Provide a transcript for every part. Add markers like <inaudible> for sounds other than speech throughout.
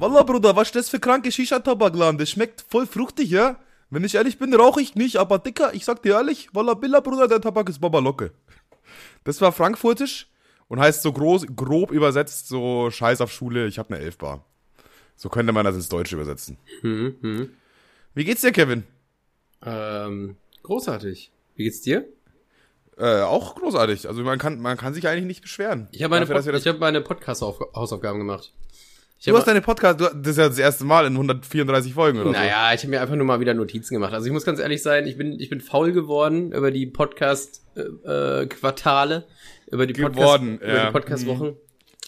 Wallah, Bruder, was ist das für kranke Shisha-Tabak-Laden? Das schmeckt voll fruchtig, ja? Wenn ich ehrlich bin, rauche ich nicht, aber Dicker, ich sag dir ehrlich, Wallah, Billa, Bruder, der Tabak ist Baba Locke. Das war frankfurtisch und heißt so groß, grob übersetzt so Scheiß auf Schule, ich hab ne Elfbar. So könnte man das ins Deutsche übersetzen. Hm, hm. Wie geht's dir, Kevin? Ähm, großartig. Wie geht's dir? Äh, auch großartig. Also man kann, man kann sich eigentlich nicht beschweren. Ich habe meine, Dafür, Pod ich hab meine Podcast-Hausaufgaben gemacht. Ich Du hast deine Podcast, du, das ist ja das erste Mal in 134 Folgen oder Naja, ich habe mir einfach nur mal wieder Notizen gemacht. Also ich muss ganz ehrlich sein, ich bin, ich bin faul geworden über die Podcast-Quartale, über die Podcast, Geworden, über ja. die Podcast-Wochen.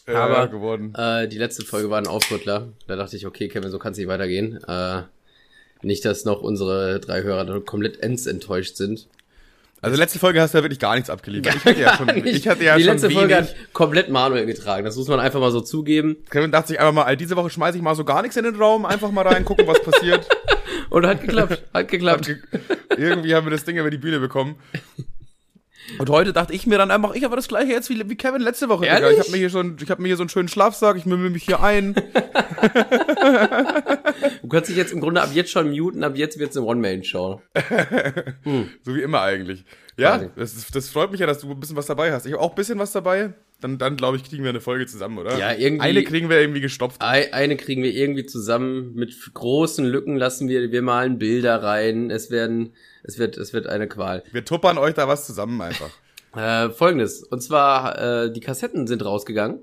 so. Äh, aber- geworden. Äh, die letzte Folge war ein Aufrüttler. Da dachte ich, okay, Kevin, so kann es nicht weitergehen. Äh, nicht, dass noch unsere drei Hörer komplett ends enttäuscht sind. Also letzte Folge hast du ja wirklich gar nichts abgeliefert. Ich hatte ja schon, <laughs> ich hatte ja die schon letzte wenig. Folge hat komplett Manuel getragen. Das muss man einfach mal so zugeben. Kevin dachte sich einfach mal, diese Woche schmeiße ich mal so gar nichts in den Raum, einfach mal rein, gucken, was passiert. <laughs> Und hat geklappt. Hat geklappt. Irgendwie haben wir das Ding über die Bühne bekommen. Und heute dachte ich mir dann einfach, ich habe das gleiche jetzt wie, wie Kevin letzte Woche. Digga. Ehrlich? Ich habe mir hier schon, ich habe mir hier so einen schönen Schlafsack, ich mümmel mich hier ein. <laughs> Du kannst dich jetzt im Grunde ab jetzt schon muten, ab jetzt wird's eine One-Man-Show. <laughs> So wie immer eigentlich. Ja, das, das freut mich ja, dass du ein bisschen was dabei hast. Ich habe auch ein bisschen was dabei. Dann, dann glaube ich, kriegen wir eine Folge zusammen, oder? Ja, irgendwie- Eine kriegen wir irgendwie gestopft. Ei- Eine kriegen wir irgendwie zusammen. Mit großen Lücken lassen wir, wir malen Bilder rein. Es werden, es wird, es wird eine Qual. Wir tuppern euch da was zusammen einfach. <laughs> Äh, Folgendes. Und zwar, äh, die Kassetten sind rausgegangen.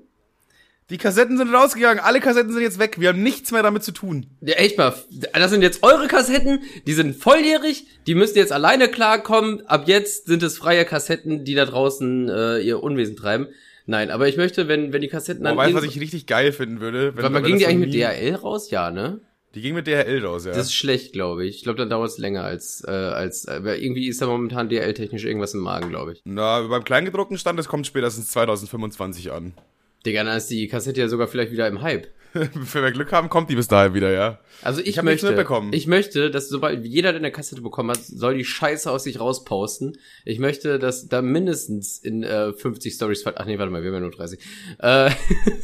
Die Kassetten sind rausgegangen, alle Kassetten sind jetzt weg. Wir haben nichts mehr damit zu tun. Ja, echt mal. Das sind jetzt eure Kassetten. Die sind volljährig. Die müsst ihr jetzt alleine klarkommen. Ab jetzt sind es freie Kassetten, die da draußen äh, ihr Unwesen treiben. Nein, aber ich möchte, wenn, wenn die Kassetten dann. weißt du, was irgend- ich richtig geil finden würde? Wenn, mal, wenn ging die eigentlich mit DHL raus? Ja, ne? Die ging mit DHL raus, ja. Das ist schlecht, glaube ich. Ich glaube, dann dauert es länger als, äh, als, äh, irgendwie ist da momentan DL-technisch irgendwas im Magen, glaube ich. Na, beim Kleingedruckten stand, das kommt spätestens 2025 an. Digga, dann ist die Kassette ja sogar vielleicht wieder im Hype. <laughs> Wenn wir Glück haben, kommt die bis dahin wieder, ja. Also ich, Ich möchte, mitbekommen. ich möchte, dass sobald jeder, der eine Kassette bekommen hat, soll die Scheiße aus sich rausposten. Ich möchte, dass da mindestens in äh, 50 Stories, ach nee, warte mal, wir haben ja nur 30. Äh,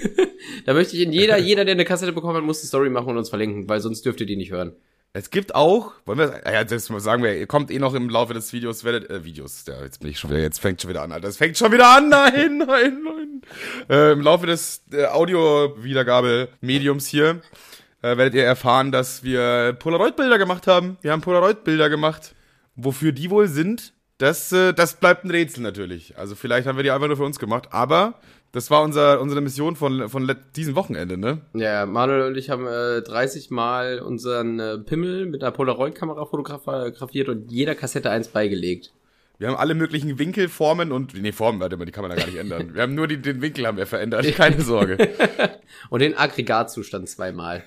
<laughs> da möchte ich in jeder, jeder, der eine Kassette bekommen hat, muss eine Story machen und uns verlinken, weil sonst dürft ihr die nicht hören. Es gibt auch, wollen wir, ja, das sagen wir, ihr kommt eh noch im Laufe des Videos, werdet, äh, Videos, ja, jetzt bin ich schon wieder, jetzt fängt schon wieder an, Alter, es fängt schon wieder an, <laughs> nein, nein, nein. Äh, Im Laufe des äh, Audio-Wiedergabe-Mediums hier äh, werdet ihr erfahren, dass wir Polaroid-Bilder gemacht haben. Wir haben Polaroid-Bilder gemacht. Wofür die wohl sind, das, äh, das bleibt ein Rätsel natürlich. Also vielleicht haben wir die einfach nur für uns gemacht, aber das war unser, unsere Mission von, von diesem Wochenende, ne? Ja, Manuel und ich haben äh, 30 Mal unseren äh, Pimmel mit einer Polaroid-Kamera fotografiert und jeder Kassette eins beigelegt. Wir haben alle möglichen Winkel, Formen und. Nee, Formen, warte mal, die kann man da gar nicht ändern. Wir haben nur die, den Winkel haben wir verändert. <laughs> Keine Sorge. <laughs> Und den Aggregatzustand zweimal.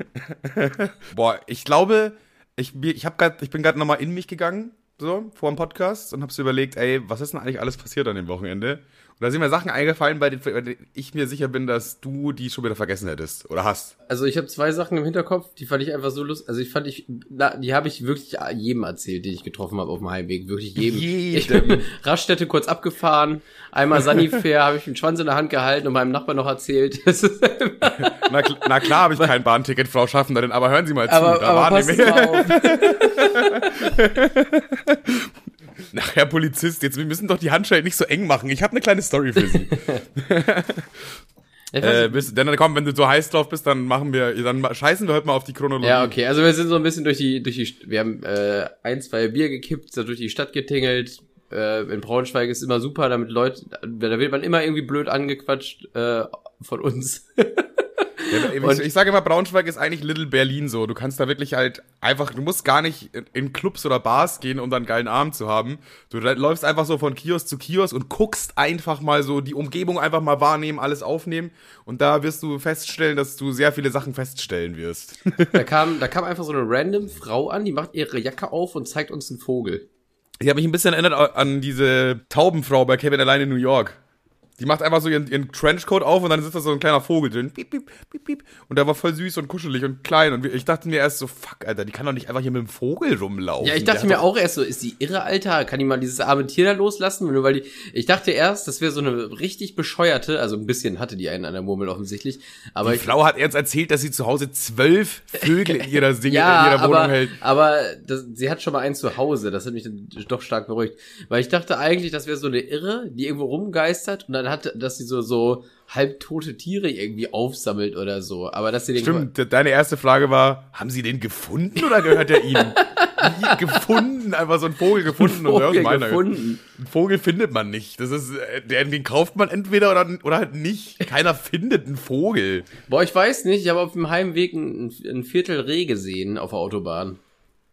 <laughs> Boah, ich glaube, ich, ich, hab grad, ich bin gerade nochmal in mich gegangen, so, vor dem Podcast und hab so überlegt, ey, was ist denn eigentlich alles passiert an dem Wochenende? Und da sind mir Sachen eingefallen, bei denen, bei denen ich mir sicher bin, dass du die schon wieder vergessen hättest. Oder hast. Also ich habe zwei Sachen im Hinterkopf, die fand ich einfach so lustig. Also ich fand ich, na, die habe ich wirklich jedem erzählt, den ich getroffen habe auf dem Heimweg. Wirklich jedem. Jedem. <laughs> Ich bin Raststätte kurz abgefahren, einmal Sanifair, habe ich den Schwanz in der Hand gehalten und meinem Nachbarn noch erzählt. <laughs> Na, na klar habe ich kein Bahnticket, Frau Schaffnerin, aber hören Sie mal zu. aber, da aber waren die <laughs> Herr Polizist, jetzt wir müssen doch die Handschellen nicht so eng machen. Ich habe eine kleine Story für Sie. <laughs> Äh, nicht. bis, dann komm, wenn du so heiß drauf bist, dann machen wir, dann scheißen wir heute mal auf die Chronologie. Ja, okay. Also wir sind so ein bisschen durch die, durch die, wir haben äh, ein, zwei Bier gekippt, sind durch die Stadt getingelt. Äh, in Braunschweig ist immer super, damit Leute, da wird man immer irgendwie blöd angequatscht äh, von uns. <laughs> Ja, ich, ich sage immer, Braunschweig ist eigentlich Little Berlin so. Du kannst da wirklich halt einfach, du musst gar nicht in, Clubs oder Bars gehen, um dann einen geilen Abend zu haben. Du läufst einfach so von Kiosk zu Kiosk und guckst einfach mal so die Umgebung einfach mal wahrnehmen, alles aufnehmen. Und da wirst du feststellen, dass du sehr viele Sachen feststellen wirst. <laughs> Da kam, <laughs> da kam einfach so eine random Frau an, die macht ihre Jacke auf und zeigt uns einen Vogel. Ich habe mich ein bisschen erinnert an diese Taubenfrau bei Kevin allein in New York. Die macht einfach so ihren, ihren Trenchcoat auf und dann sitzt da so ein kleiner Vogel drin. Piep, piep, piep, piep. Und der war voll süß und kuschelig und klein. Und ich dachte mir erst so, fuck, Alter, die kann doch nicht einfach hier mit dem Vogel rumlaufen. Ja, ich dachte mir auch erst so, ist die irre, Alter? Kann die mal dieses arme Tier da loslassen? Nur weil die, ich dachte erst, das wäre so eine richtig bescheuerte, also ein bisschen hatte die einen an der Murmel offensichtlich. Aber die ich, Frau hat erst erzählt, dass sie zu Hause zwölf Vögel in ihrer, Sing ja, in ihrer Wohnung aber, hält. aber das, sie hat schon mal einen zu Hause. Das hat mich dann doch stark beruhigt. Weil ich dachte eigentlich, das wäre so eine Irre, die irgendwo rumgeistert und dann hat, dass sie so, so halbtote Tiere irgendwie aufsammelt oder so. Aber dass sie den Stimmt, de- deine erste Frage war, haben sie den gefunden oder gehört er ihnen? <laughs> Gefunden, einfach so ein Vogel gefunden. Und Vogel meiner- gefunden. Einen Vogel findet man nicht. Das ist, äh, den, den kauft man entweder oder, oder halt nicht. Keiner findet einen Vogel. Boah, ich weiß nicht, ich habe auf dem Heimweg ein, ein Viertel Reh gesehen auf der Autobahn.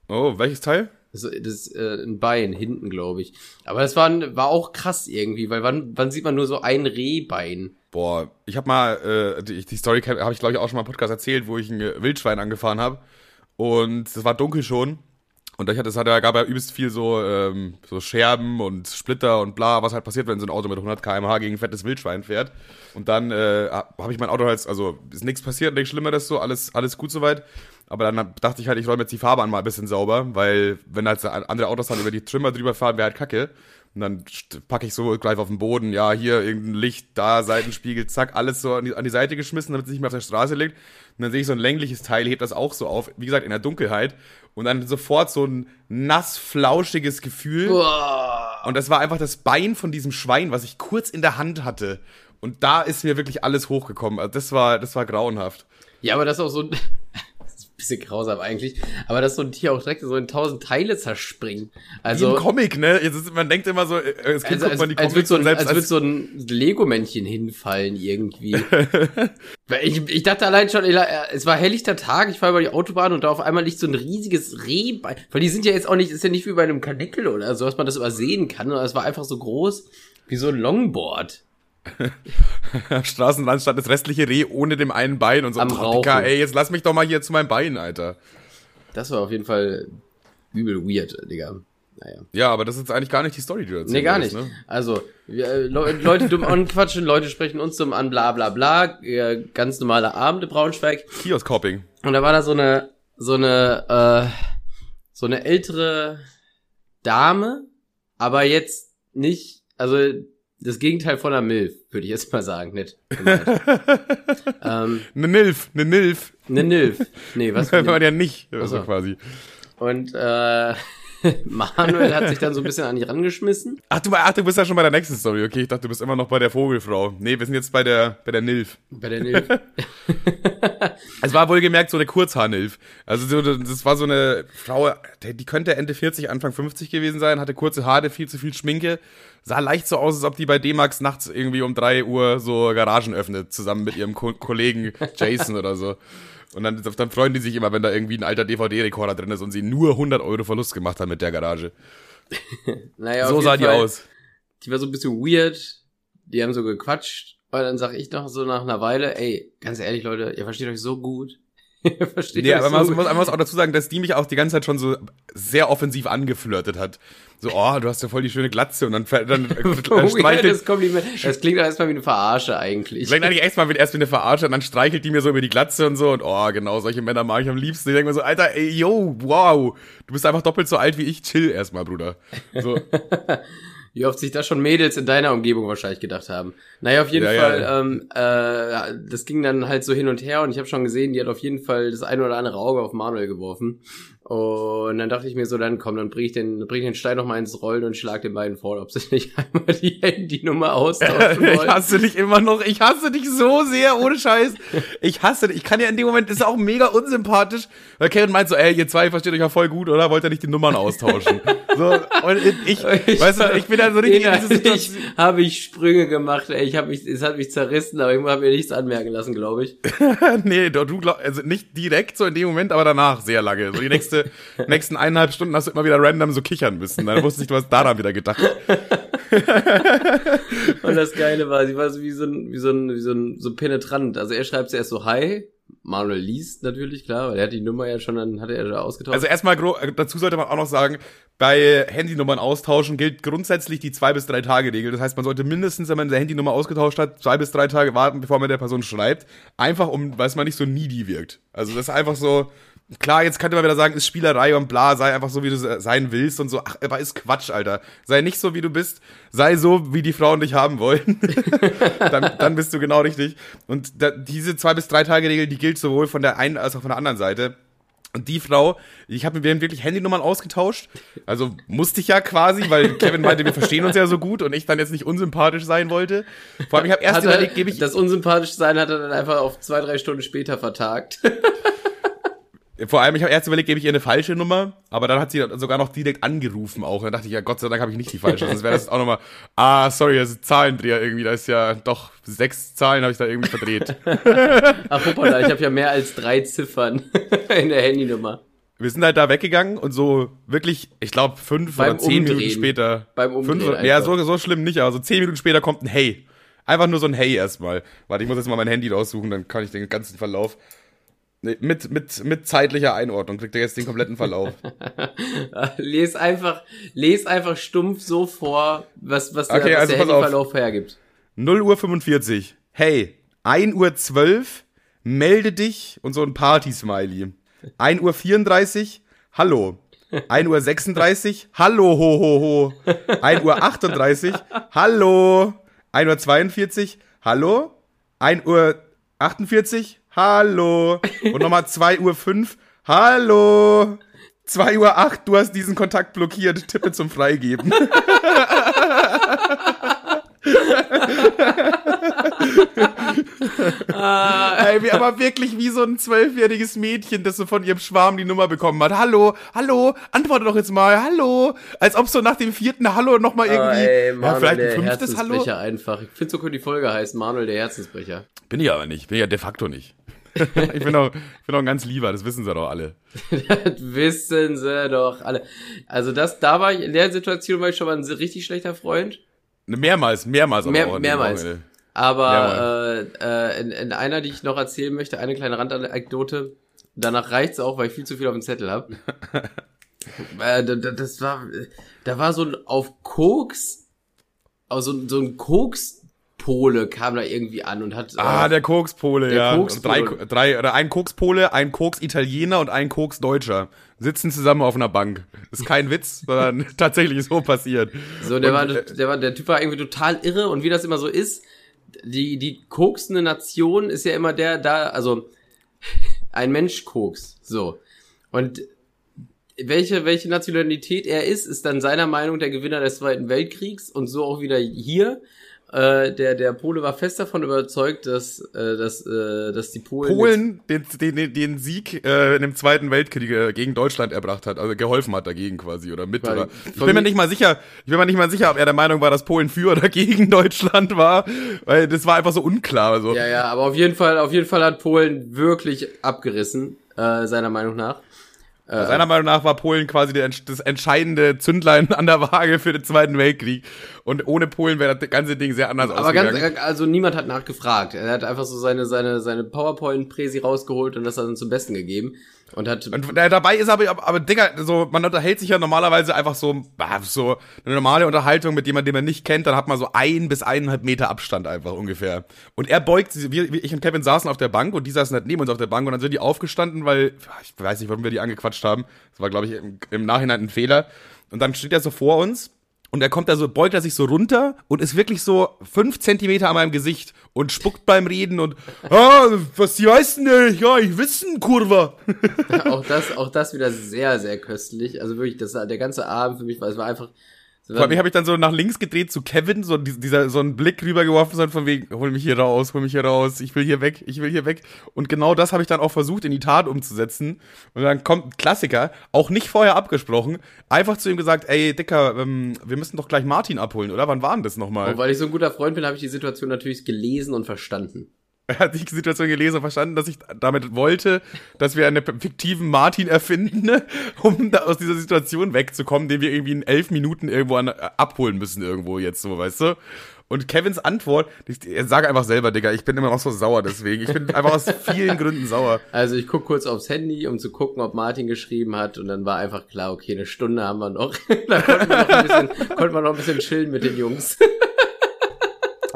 Oh, welches Teil? Das, das äh, ein Bein hinten, glaube ich. Aber das war, war auch krass irgendwie, weil wann, wann sieht man nur so ein Rehbein? Boah, ich habe mal, äh, die, die Story habe ich glaube ich auch schon mal im Podcast erzählt, wo ich ein äh, Wildschwein angefahren habe. Und es war dunkel schon. Und ich hatte, es hat, gab ja übelst viel so, ähm, so Scherben und Splitter und bla, was halt passiert, wenn so ein Auto mit 100 km/h gegen ein fettes Wildschwein fährt. Und dann äh, habe ich mein Auto halt, also ist nichts passiert, nichts Schlimmeres so, alles, alles gut soweit. Aber dann dachte ich halt, ich räume jetzt die Fahrbahn mal ein bisschen sauber, weil wenn halt andere Autos dann über die Trimmer drüber fahren, wäre halt kacke. Und dann packe ich so, greif auf den Boden, ja, hier irgendein Licht, da, Seitenspiegel, zack, alles so an die, an die Seite geschmissen, damit es nicht mehr auf der Straße liegt. Und dann sehe ich so ein längliches Teil, hebt das auch so auf, wie gesagt, in der Dunkelheit. Und dann sofort so ein nass, flauschiges Gefühl. Und das war einfach das Bein von diesem Schwein, was ich kurz in der Hand hatte. Und da ist mir wirklich alles hochgekommen. Also das war, das war grauenhaft. Ja, aber das ist auch so ein bisschen grausam eigentlich, aber dass so ein Tier auch direkt so in tausend Teile zerspringt. Wie Also, im Comic, ne? Jetzt ist, man denkt immer so, äh, als Kind also als, man die als, wird Comics so ein, selbst als wird so ein Lego-Männchen hinfallen irgendwie. <laughs> Ich, ich dachte allein schon, äh, es war helllichter Tag, ich fahre über die Autobahn und da auf einmal liegt so ein riesiges Rehbein. Weil die sind ja jetzt auch nicht, ist ja nicht wie bei einem Kanickel oder so, dass man das übersehen kann, sondern es war einfach so groß wie so ein Longboard. <laughs> Straßenrand stand das restliche Reh ohne dem einen Bein und so. Am Rauchen. ey, jetzt lass mich doch mal hier zu meinem Bein, Alter. Das war auf jeden Fall übel weird, Digga. Naja. Ja, aber das ist eigentlich gar nicht die Story, die du erzählst. Nee, gar nicht. Ne? Also, wir, äh, Le Leute dumm <laughs> anquatschen, Leute sprechen uns dumm an, bla bla bla. Äh, ganz normale Abend in Braunschweig. Kiosk-Hopping. Und da war da so eine, so eine, äh, so eine ältere Dame, aber jetzt nicht, also das Gegenteil von einer Milf, würde ich jetzt mal sagen, nicht. <laughs> ähm, Ne Nilf, ne Nilf. eine Nilf. Nee, was <laughs> Wenn man eine ja nicht, also so. quasi. Und äh, <laughs> Manuel hat sich dann so ein bisschen an die rangeschmissen. Ach du, ach, du bist ja schon bei der nächsten Story, okay? Ich dachte, du bist immer noch bei der Vogelfrau. Nee, wir sind jetzt bei der, bei der Nilf. Bei der Nilf. <laughs> Es war wohlgemerkt so eine Kurzhaarnilf. Also so, das war so eine Frau, die könnte Ende 40, Anfang 50 gewesen sein, hatte kurze Haare, viel zu viel Schminke. Sah leicht so aus, als ob die bei D-Max nachts irgendwie um drei Uhr so Garagen öffnet, zusammen mit ihrem Ko Kollegen Jason oder so. Und dann, dann freuen die sich immer, wenn da irgendwie ein alter DVD-Rekorder drin ist und sie nur 100 Euro Verlust gemacht haben mit der Garage. <laughs> Naja, so sah die Fall, aus. Die war so ein bisschen weird. Die haben so gequatscht. Und dann sag ich noch so nach einer Weile, ey, ganz ehrlich, Leute, ihr versteht euch so gut. <laughs> Nee, euch aber man muss, man muss auch dazu sagen, dass die mich auch die ganze Zeit schon so sehr offensiv angeflirtet hat. So, oh, du hast ja voll die schöne Glatze und dann, dann, <laughs> dann Oh, streichelt, das Kompliment. Das klingt doch erstmal wie eine Verarsche eigentlich. Vielleicht eigentlich erstmal erst wie eine Verarsche und dann streichelt die mir so über die Glatze und so und oh, genau, solche Männer mag ich am liebsten. Ich denke mir so, Alter, ey, yo, wow, du bist einfach doppelt so alt wie ich, chill erstmal, Bruder. So, <laughs> Wie oft sich das schon Mädels in deiner Umgebung wahrscheinlich gedacht haben. Naja, auf jeden Ja, Fall, ja. Ähm, äh, das ging dann halt so hin und her und ich habe schon gesehen, die hat auf jeden Fall das eine oder andere Auge auf Manuel geworfen. Und dann dachte ich mir so, dann komm, dann bring ich den, bring ich den Stein noch mal ins Rollen und schlag den beiden vor, ob sie <laughs> nicht einmal die Handynummer austauschen <laughs> ich wollen. hasse dich immer noch, ich hasse dich so sehr, ohne Scheiß. Ich hasse dich, ich kann ja in dem Moment, das ist auch mega unsympathisch, weil Kevin meint so, ey, ihr zwei versteht euch ja voll gut, oder? Wollt ihr nicht die Nummern austauschen? <laughs> so, und ich, weißt du, ich bin ja so richtig in diese Innerlich Situation. habe ich Sprünge gemacht, ey. Ich habe mich, es hat mich zerrissen, aber ich habe mir nichts anmerken lassen, glaube ich. nee, du, du glaub, also nicht direkt so in dem Moment, aber danach sehr lange. So die nächste, nächsten eineinhalb Stunden hast du immer wieder random so kichern müssen. Dann wusste ich, du hast daran wieder gedacht. <laughs> Und das Geile war, sie war so wie so ein, wie so ein, wie so ein, so penetrant. Also er schreibt zuerst so Hi, Manuel liest natürlich, klar, weil er hat die Nummer ja schon, dann hat er da ausgetauscht. Also erstmal, dazu sollte man auch noch sagen, bei Handynummern austauschen gilt grundsätzlich die zwei bis drei Tage Regel. Das heißt, man sollte mindestens, wenn man seine Handynummer ausgetauscht hat, zwei bis drei Tage warten, bevor man der Person schreibt. Einfach um, weil es mal nicht so needy wirkt. Also das ist einfach so, Klar, jetzt könnte man wieder sagen, ist Spielerei und bla, sei einfach so, wie du sein willst und so. Ach, aber ist Quatsch, Alter. Sei nicht so, wie du bist. Sei so, wie die Frauen dich haben wollen. <laughs> dann, dann bist du genau richtig. Und da, diese zwei bis drei Tage Regel, die gilt sowohl von der einen als auch von der anderen Seite. Und die Frau, ich habe mit denen wirklich Handynummern ausgetauscht. Also musste ich ja quasi, weil Kevin meinte, wir verstehen uns ja so gut und ich dann jetzt nicht unsympathisch sein wollte. Vor allem, ich habe erst überlegt, gebe ich. Das unsympathisch sein hat er dann einfach auf zwei, drei Stunden später vertagt. <laughs> Vor allem, ich habe erst überlegt, gebe ich ihr eine falsche Nummer, aber dann hat sie sogar noch direkt angerufen auch. Dann dachte ich, ja, Gott sei Dank habe ich nicht die falsche. Sonst wäre das auch nochmal, ah, sorry, das ist Zahlendreher irgendwie. Da ist ja doch sechs Zahlen habe ich da irgendwie verdreht. <laughs> Ach, hoppala, ich habe ja mehr als drei Ziffern <laughs> in der Handynummer. Wir sind halt da weggegangen und so wirklich, ich glaube, fünf Beim oder zehn Umdrehen. Minuten später. Beim Umdrehen fünf, ja, so, so schlimm nicht, aber so zehn Minuten später kommt ein Hey. Einfach nur so ein Hey erstmal. Warte, ich muss jetzt mal mein Handy raussuchen, dann kann ich den ganzen Verlauf. Nee, mit, mit, mit zeitlicher Einordnung kriegt er jetzt den kompletten Verlauf. <laughs> les einfach, les einfach stumpf so vor, was, was der, okay, was also der Verlauf hergibt. 0 Uhr 45. Hey, 1 Uhr 12, melde dich und so ein Party-Smiley. 1 Uhr 34, hallo. 1 Uhr 36, hallo, ho, ho, ho. 1 Uhr 38, hallo. 1 Uhr 42, hallo. 1 Uhr 48, hallo. Und nochmal 2 Uhr 5, hallo. 2 Uhr 8, du hast diesen Kontakt blockiert, tippe zum Freigeben. <laughs> <laughs> Ey, wie, aber wirklich wie so ein zwölfjähriges Mädchen, das so von ihrem Schwarm die Nummer bekommen hat. Hallo, hallo, antworte doch jetzt mal, hallo. Als ob so nach dem vierten Hallo nochmal irgendwie. Oh, ey, Manuel, ja, vielleicht ein fünftes Hallo. einfach. Ich finde, so könnte die Folge heißen, Manuel, der Herzensbrecher. Bin ich aber nicht, bin ja de facto nicht. <laughs> ich bin auch, ich bin auch ein ganz lieber, das wissen sie doch alle. das wissen sie doch alle. Also das, da war ich, in der Situation war ich schon mal ein richtig schlechter Freund. Mehrmals, mehrmals. Mehr, mehrmals. Aber äh, äh, in, in einer, die ich noch erzählen möchte, eine kleine Randanekdote. Danach reicht's auch, weil ich viel zu viel auf dem Zettel habe. <laughs> äh, das war, da war so ein auf Koks, also so ein Koks Pole kam da irgendwie an und hat. Ah, äh, der Kokspole, der ja. Kokspole. Drei, drei, oder ein Kokspole, ein Koks-Italiener und ein Koks-Deutscher sitzen zusammen auf einer Bank. ist kein Witz, <laughs> sondern tatsächlich so passiert. So, der und, war, äh, der war, der Typ war irgendwie total irre und wie das immer so ist, die, die koksende Nation ist ja immer der da, also <laughs> ein Mensch koks, so. Und welche, welche Nationalität er ist, ist dann seiner Meinung der Gewinner des Zweiten Weltkriegs und so auch wieder hier. Äh, der, der Pole war fest davon überzeugt, dass, äh, dass, äh, dass die Polen. Polen den, den, den Sieg äh, in dem Zweiten Weltkrieg äh, gegen Deutschland erbracht hat, also geholfen hat dagegen quasi oder mit. Oder, ich bin mir nicht mal sicher, ich bin mir nicht mal sicher, ob er der Meinung war, dass Polen für oder <laughs> gegen Deutschland war, weil das war einfach so unklar. So. Ja, ja, aber auf jeden Fall, auf jeden Fall hat Polen wirklich abgerissen, äh, seiner Meinung nach. Äh, Seiner Meinung nach war Polen quasi der, das entscheidende Zündlein <laughs> an der Waage für den Zweiten Weltkrieg. Und ohne Polen wäre das ganze Ding sehr anders Aber ausgegangen. Ganz, also niemand hat nachgefragt. Er hat einfach so seine, seine, seine PowerPoint-Präsi rausgeholt und das hat dann zum Besten gegeben. Und hat. Und äh, dabei ist aber, aber, aber Digga, so, man unterhält sich ja normalerweise einfach so, so eine normale Unterhaltung mit jemandem, den man nicht kennt, dann hat man so ein bis eineinhalb Meter Abstand einfach ungefähr. Und er beugt, wir, ich und Kevin saßen auf der Bank und die saßen halt neben uns auf der Bank und dann sind die aufgestanden, weil, ich weiß nicht, warum wir die angequatscht haben. Das war, glaube ich, im, im Nachhinein ein Fehler. Und dann steht er so vor uns und er kommt da so, beugt er sich so runter und ist wirklich so fünf Zentimeter an meinem Gesicht und spuckt beim Reden und, ah, was die heißen denn? Ja, ich wissen, Kurva. <laughs> auch das, auch das wieder sehr, sehr köstlich. Also wirklich, das, der ganze Abend für mich war, es war einfach, vor allem habe ich dann so nach links gedreht zu Kevin, so dieser so einen Blick rübergeworfen, so von wegen, hol mich hier raus, hol mich hier raus, ich will hier weg, ich will hier weg. Und genau das habe ich dann auch versucht in die Tat umzusetzen. Und dann kommt ein Klassiker, auch nicht vorher abgesprochen, einfach zu ihm gesagt, ey Dicker, ähm, wir müssen doch gleich Martin abholen, oder? Wann war denn das nochmal? Und weil ich so ein guter Freund bin, habe ich die Situation natürlich gelesen und verstanden. <laughs> Er hat die Situation gelesen und verstanden, dass ich damit wollte, dass wir einen fiktiven Martin erfinden, <laughs> um da aus dieser Situation wegzukommen, den wir irgendwie in elf Minuten irgendwo an, äh, abholen müssen, irgendwo jetzt so, weißt du? Und Kevins Antwort, ich, sag einfach selber, Digga, ich bin immer noch so sauer deswegen. Ich bin <laughs> einfach aus vielen Gründen sauer. Also ich guck kurz aufs Handy, um zu gucken, ob Martin geschrieben hat und dann war einfach klar, okay, eine Stunde haben wir noch. da konnten wir noch ein bisschen, konnten wir noch ein bisschen chillen mit den Jungs.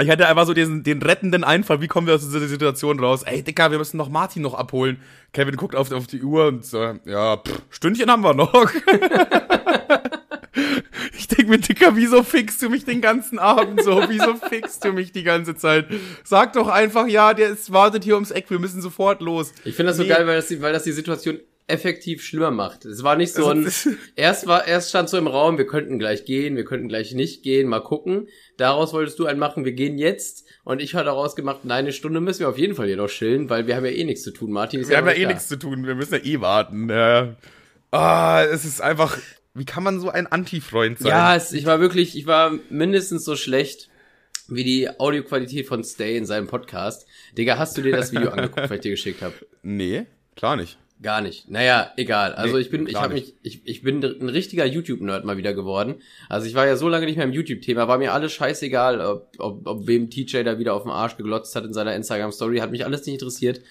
Ich hatte einfach so diesen, den rettenden Einfall, wie kommen wir aus dieser Situation raus? Ey, Dicker, wir müssen noch Martin noch abholen. Kevin guckt auf, auf die Uhr und so, ja, pff, Stündchen haben wir noch. <laughs> ich denke mir, Dicker, wieso fixst du mich den ganzen Abend so? Wieso fixst du mich die ganze Zeit? Sag doch einfach, ja, der ist, wartet hier ums Eck, wir müssen sofort los. Ich finde das so Nee. geil, weil das, die- weil das die Situation effektiv schlimmer macht. Es war nicht so ein, Also, <laughs> erst war, erst stand so im Raum, wir könnten gleich gehen, wir könnten gleich nicht gehen, mal gucken. Daraus wolltest du einen machen, wir gehen jetzt. Und ich habe daraus gemacht, nein, eine Stunde müssen wir auf jeden Fall hier noch chillen, weil wir haben ja eh nichts zu tun. Martin Wir ja haben ja eh nichts zu tun, wir müssen ja eh warten. Ja. Ah, es ist einfach, wie kann man so ein Anti-Freund sein? Ja, es, ich war wirklich, ich war mindestens so schlecht wie die Audioqualität von Stay in seinem Podcast. Digga, hast du dir das Video angeguckt, <laughs> was ich dir geschickt habe? Nee, klar nicht. Gar nicht. Naja, egal. Also Nee, ich bin, ich habe mich, ich, ich bin ein richtiger YouTube-Nerd mal wieder geworden. Also ich war ja so lange nicht mehr im YouTube-Thema, war mir alles scheißegal, ob, ob, ob wem TJ da wieder auf den Arsch geglotzt hat in seiner Instagram-Story, hat mich alles nicht interessiert.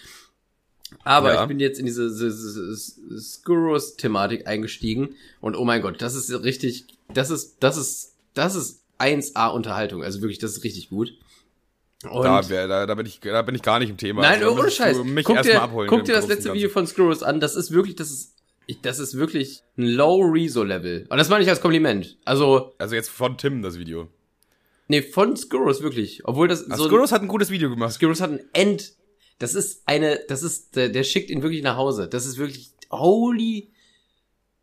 Aber Ja. ich bin jetzt in diese, diese, diese Skurrus-Thematik eingestiegen und oh mein Gott, das ist richtig, das ist, das ist, das ist 1A Unterhaltung. Also wirklich, das ist richtig gut. Und Da, da, da, bin ich, da bin ich gar nicht im Thema. Nein, Also, ohne Scheiß. Mich guck erstmal dir, abholen. guck dir das letzte Video von Skurrus an. Das ist wirklich, das ist, ich, das ist wirklich ein Low Rezo Level. Und das meine ich als Kompliment. Also. Also jetzt von Tim das Video. nee, von Skurrus wirklich. Obwohl das Ach, so, Skurrus hat ein gutes Video gemacht. Skurrus hat ein End. Das ist eine, das ist, der, der schickt ihn wirklich nach Hause. Das ist wirklich, holy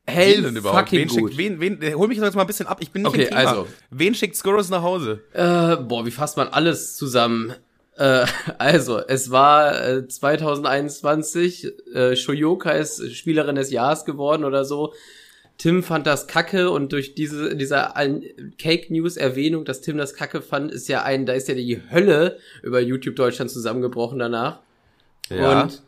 hell Wen denn überhaupt? Wen gut. schickt, wen, wen, hol mich jetzt mal ein bisschen ab. Ich bin nicht Okay, im Thema. also. Wen schickt Skurrus nach Hause? Äh, boah, wie fasst man alles zusammen? Äh, <laughs> also, es war äh, 2021, äh, Shoyoka ist Spielerin des Jahres geworden oder so. Tim fand das kacke und durch diese dieser Cake News Erwähnung, dass Tim das kacke fand, ist ja ein, da ist ja die Hölle über YouTube Deutschland zusammengebrochen danach. Und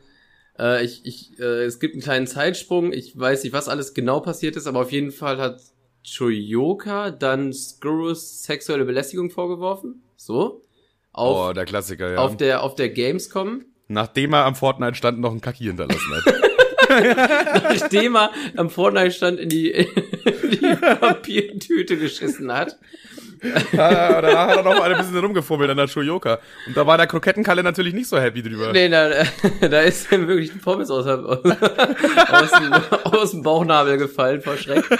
äh, ich, ich, äh, es gibt einen kleinen Zeitsprung. Ich weiß nicht, was alles genau passiert ist, aber auf jeden Fall hat Choyoka dann Skurrus sexuelle Belästigung vorgeworfen. So. Auf, oh, der Klassiker, ja. auf der auf der Gamescom. Nachdem er am Fortnite-Stand noch einen Kacki hinterlassen hat. <laughs> <laughs> Nachdem er am Fortnite-Stand in die, <laughs> in die Papiertüte geschissen hat. Ja, danach hat er noch mal ein bisschen rumgefummelt an der Shoyoka. Und da war der Krokettenkalle natürlich nicht so happy drüber. Nee, da, <laughs> da ist ihm wirklich ein Pommes aus, aus, aus, dem, aus dem Bauchnabel gefallen vor Schreck. <laughs>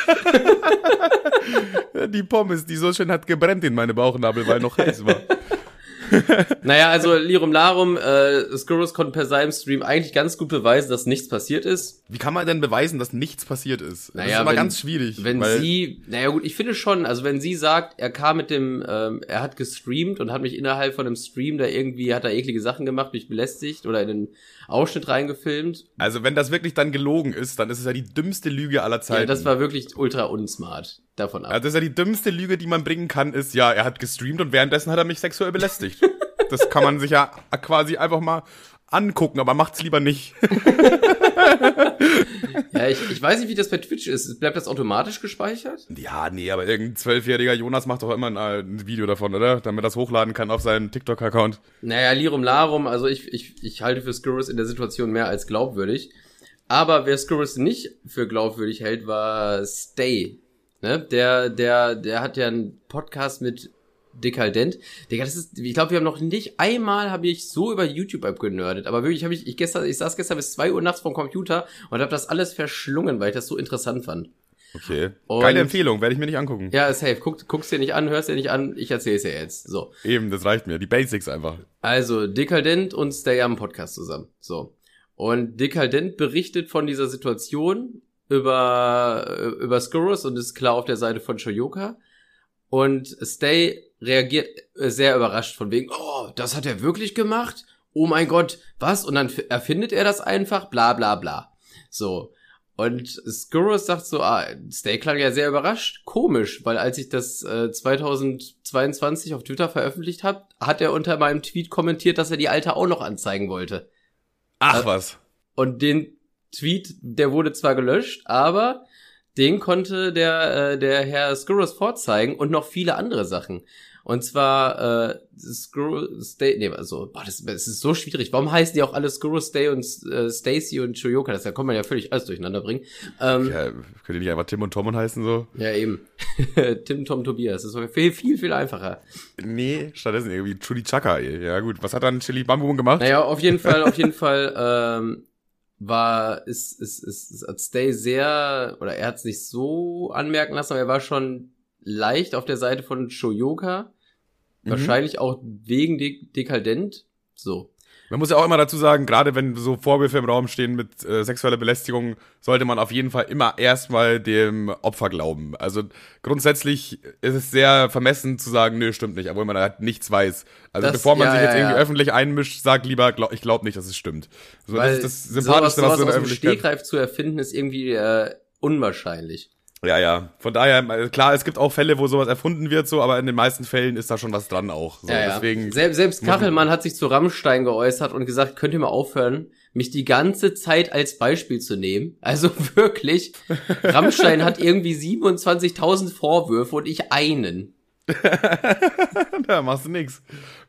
Die Pommes, die so schön hat gebrennt in meine Bauchnabel, weil noch heiß war. <laughs> Naja, also Lirum Larum, äh, Skurrus konnte per seinem Stream eigentlich ganz gut beweisen, dass nichts passiert ist. Wie kann man denn beweisen, dass nichts passiert ist? Das Naja, ist immer wenn- ganz schwierig. Wenn sie, naja gut, ich finde schon, also wenn sie sagt, er kam mit dem, ähm, er hat gestreamt und hat mich innerhalb von einem Stream da irgendwie, hat er eklige Sachen gemacht, mich belästigt oder in den Ausschnitt reingefilmt. Also wenn das wirklich dann gelogen ist, dann ist es ja die dümmste Lüge aller Zeiten. Ja, das war wirklich ultra unsmart davon ab. Also das ist ja die dümmste Lüge, die man bringen kann, ist, ja, er hat gestreamt und währenddessen hat er mich sexuell belästigt. <laughs> das kann man sich ja quasi einfach mal angucken, aber macht's lieber nicht. <laughs> Ja, ich, ich weiß nicht, wie das bei Twitch ist. Bleibt das automatisch gespeichert? ja, nee, aber irgendein zwölfjähriger Jonas macht doch immer ein, äh, ein Video davon, oder? Damit er das hochladen kann auf seinen TikTok-Account. Naja, Lirum Larum, also ich, ich, ich halte für Skurrus in der Situation mehr als glaubwürdig. Aber wer Skurrus nicht für glaubwürdig hält, war Stay. Ne? Der, der, der hat ja einen Podcast mit Dekadent. Digga, das ist, ich glaube, wir haben noch nicht einmal habe ich so über YouTube abgenördet. Aber wirklich habe ich, ich gestern, ich saß gestern bis zwei Uhr nachts vom Computer und habe das alles verschlungen, weil ich das so interessant fand. Okay. Und- Geile Empfehlung, werde ich mir nicht angucken. Ja, safe. Guck, guck's dir nicht an, hörst dir nicht an, ich erzähl's dir jetzt. So. Eben, das reicht mir. Die Basics einfach. Also, Dekadent und Stay am Podcast zusammen. So. Und Dekadent berichtet von dieser Situation über, über Skurrus und ist klar auf der Seite von Shoyoka. Und Stay reagiert äh, sehr überrascht von wegen, oh, das hat er wirklich gemacht? Oh mein Gott, was? Und dann erfindet er das einfach, bla bla bla. So. Und Skurrus sagt so, ah, Stay klang ja sehr überrascht. Komisch, weil als ich das äh, 2022 auf Twitter veröffentlicht habe, hat er unter meinem Tweet kommentiert, dass er die alte auch noch anzeigen wollte. Ach was. Und den Tweet, der wurde zwar gelöscht, aber den konnte der, äh, der Herr Skurrus vorzeigen und noch viele andere Sachen. Und zwar äh, Screw Stay, nee, also, boah, das, das ist so schwierig. Warum heißen die auch alle Screw Stay und äh, Stacy und Shoyoka? Das da kann man ja völlig alles durcheinander bringen. Ähm, Ja, könnt ihr nicht einfach Tim und Tom und heißen so? ja, eben. <laughs> Tim, Tom, Tobias. Das ist viel, viel, viel einfacher. Nee, stattdessen irgendwie Trudy Chaka. ey. Ja gut, was hat dann Chili Bam Boom gemacht? Naja, auf jeden Fall, auf jeden Fall ähm, war ist, ist, ist, ist hat Stay sehr, oder er hat es nicht so anmerken lassen, aber er war schon leicht auf der Seite von Shoyoka. Mhm. Wahrscheinlich auch wegen de dekadent. So. Man muss ja auch immer dazu sagen, gerade wenn so Vorwürfe im Raum stehen mit äh, sexueller Belästigung, sollte man auf jeden Fall immer erstmal dem Opfer glauben. Also grundsätzlich ist es sehr vermessen zu sagen, nö, stimmt nicht, obwohl man halt nichts weiß. Also Das- bevor man ja, sich jetzt ja, irgendwie ja. öffentlich einmischt, sag lieber, glaub, ich glaube nicht, dass es stimmt. So, das ist das sowas, Sympathischste, was sowas du in der Öffentlichkeit... Stegreif zu erfinden, ist irgendwie äh, unwahrscheinlich. Ja, ja. Von daher, äh, klar, es gibt auch Fälle, wo sowas erfunden wird, so, aber in den meisten Fällen ist da schon was dran auch. So, Ja, ja. Deswegen, selbst, selbst Kachelmann hat sich zu Rammstein geäußert und gesagt, könnt ihr mal aufhören, mich die ganze Zeit als Beispiel zu nehmen. Also <laughs> wirklich, Rammstein hat irgendwie 27.000 Vorwürfe und ich einen. <laughs> da machst du nix.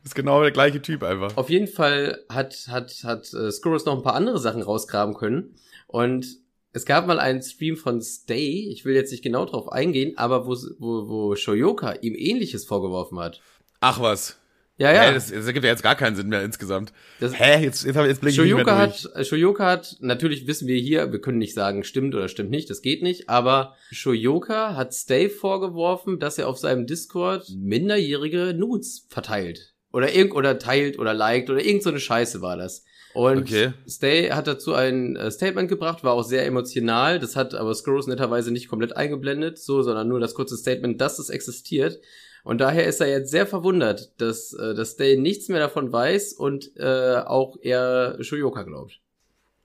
Ist genau der gleiche Typ einfach. Auf jeden Fall hat, hat, hat äh, Skurrus noch ein paar andere Sachen rausgraben können. Und es gab mal einen Stream von Stay, ich will jetzt nicht genau drauf eingehen, aber wo, wo, wo Shoyoka ihm ähnliches vorgeworfen hat. Ach was. Ja, ja. Hä, das, das ergibt ja jetzt gar keinen Sinn mehr insgesamt. Das- Hä, jetzt, jetzt, jetzt blick ich nicht mehr Shoyoka durch. hat, Shoyoka hat, natürlich wissen wir hier, wir können nicht sagen, stimmt oder stimmt nicht, das geht nicht, aber Shoyoka hat Stay vorgeworfen, dass er auf seinem Discord minderjährige Nudes verteilt. Oder irgend, oder teilt oder liked oder irgend so eine Scheiße war das. Und Okay. Stay hat dazu ein äh, Statement gebracht, war auch sehr emotional, das hat aber Scrolls netterweise nicht komplett eingeblendet, so, sondern nur das kurze Statement, dass es existiert. Und daher ist er jetzt sehr verwundert, dass, äh, dass Stay nichts mehr davon weiß und äh, auch er Shoyoka glaubt.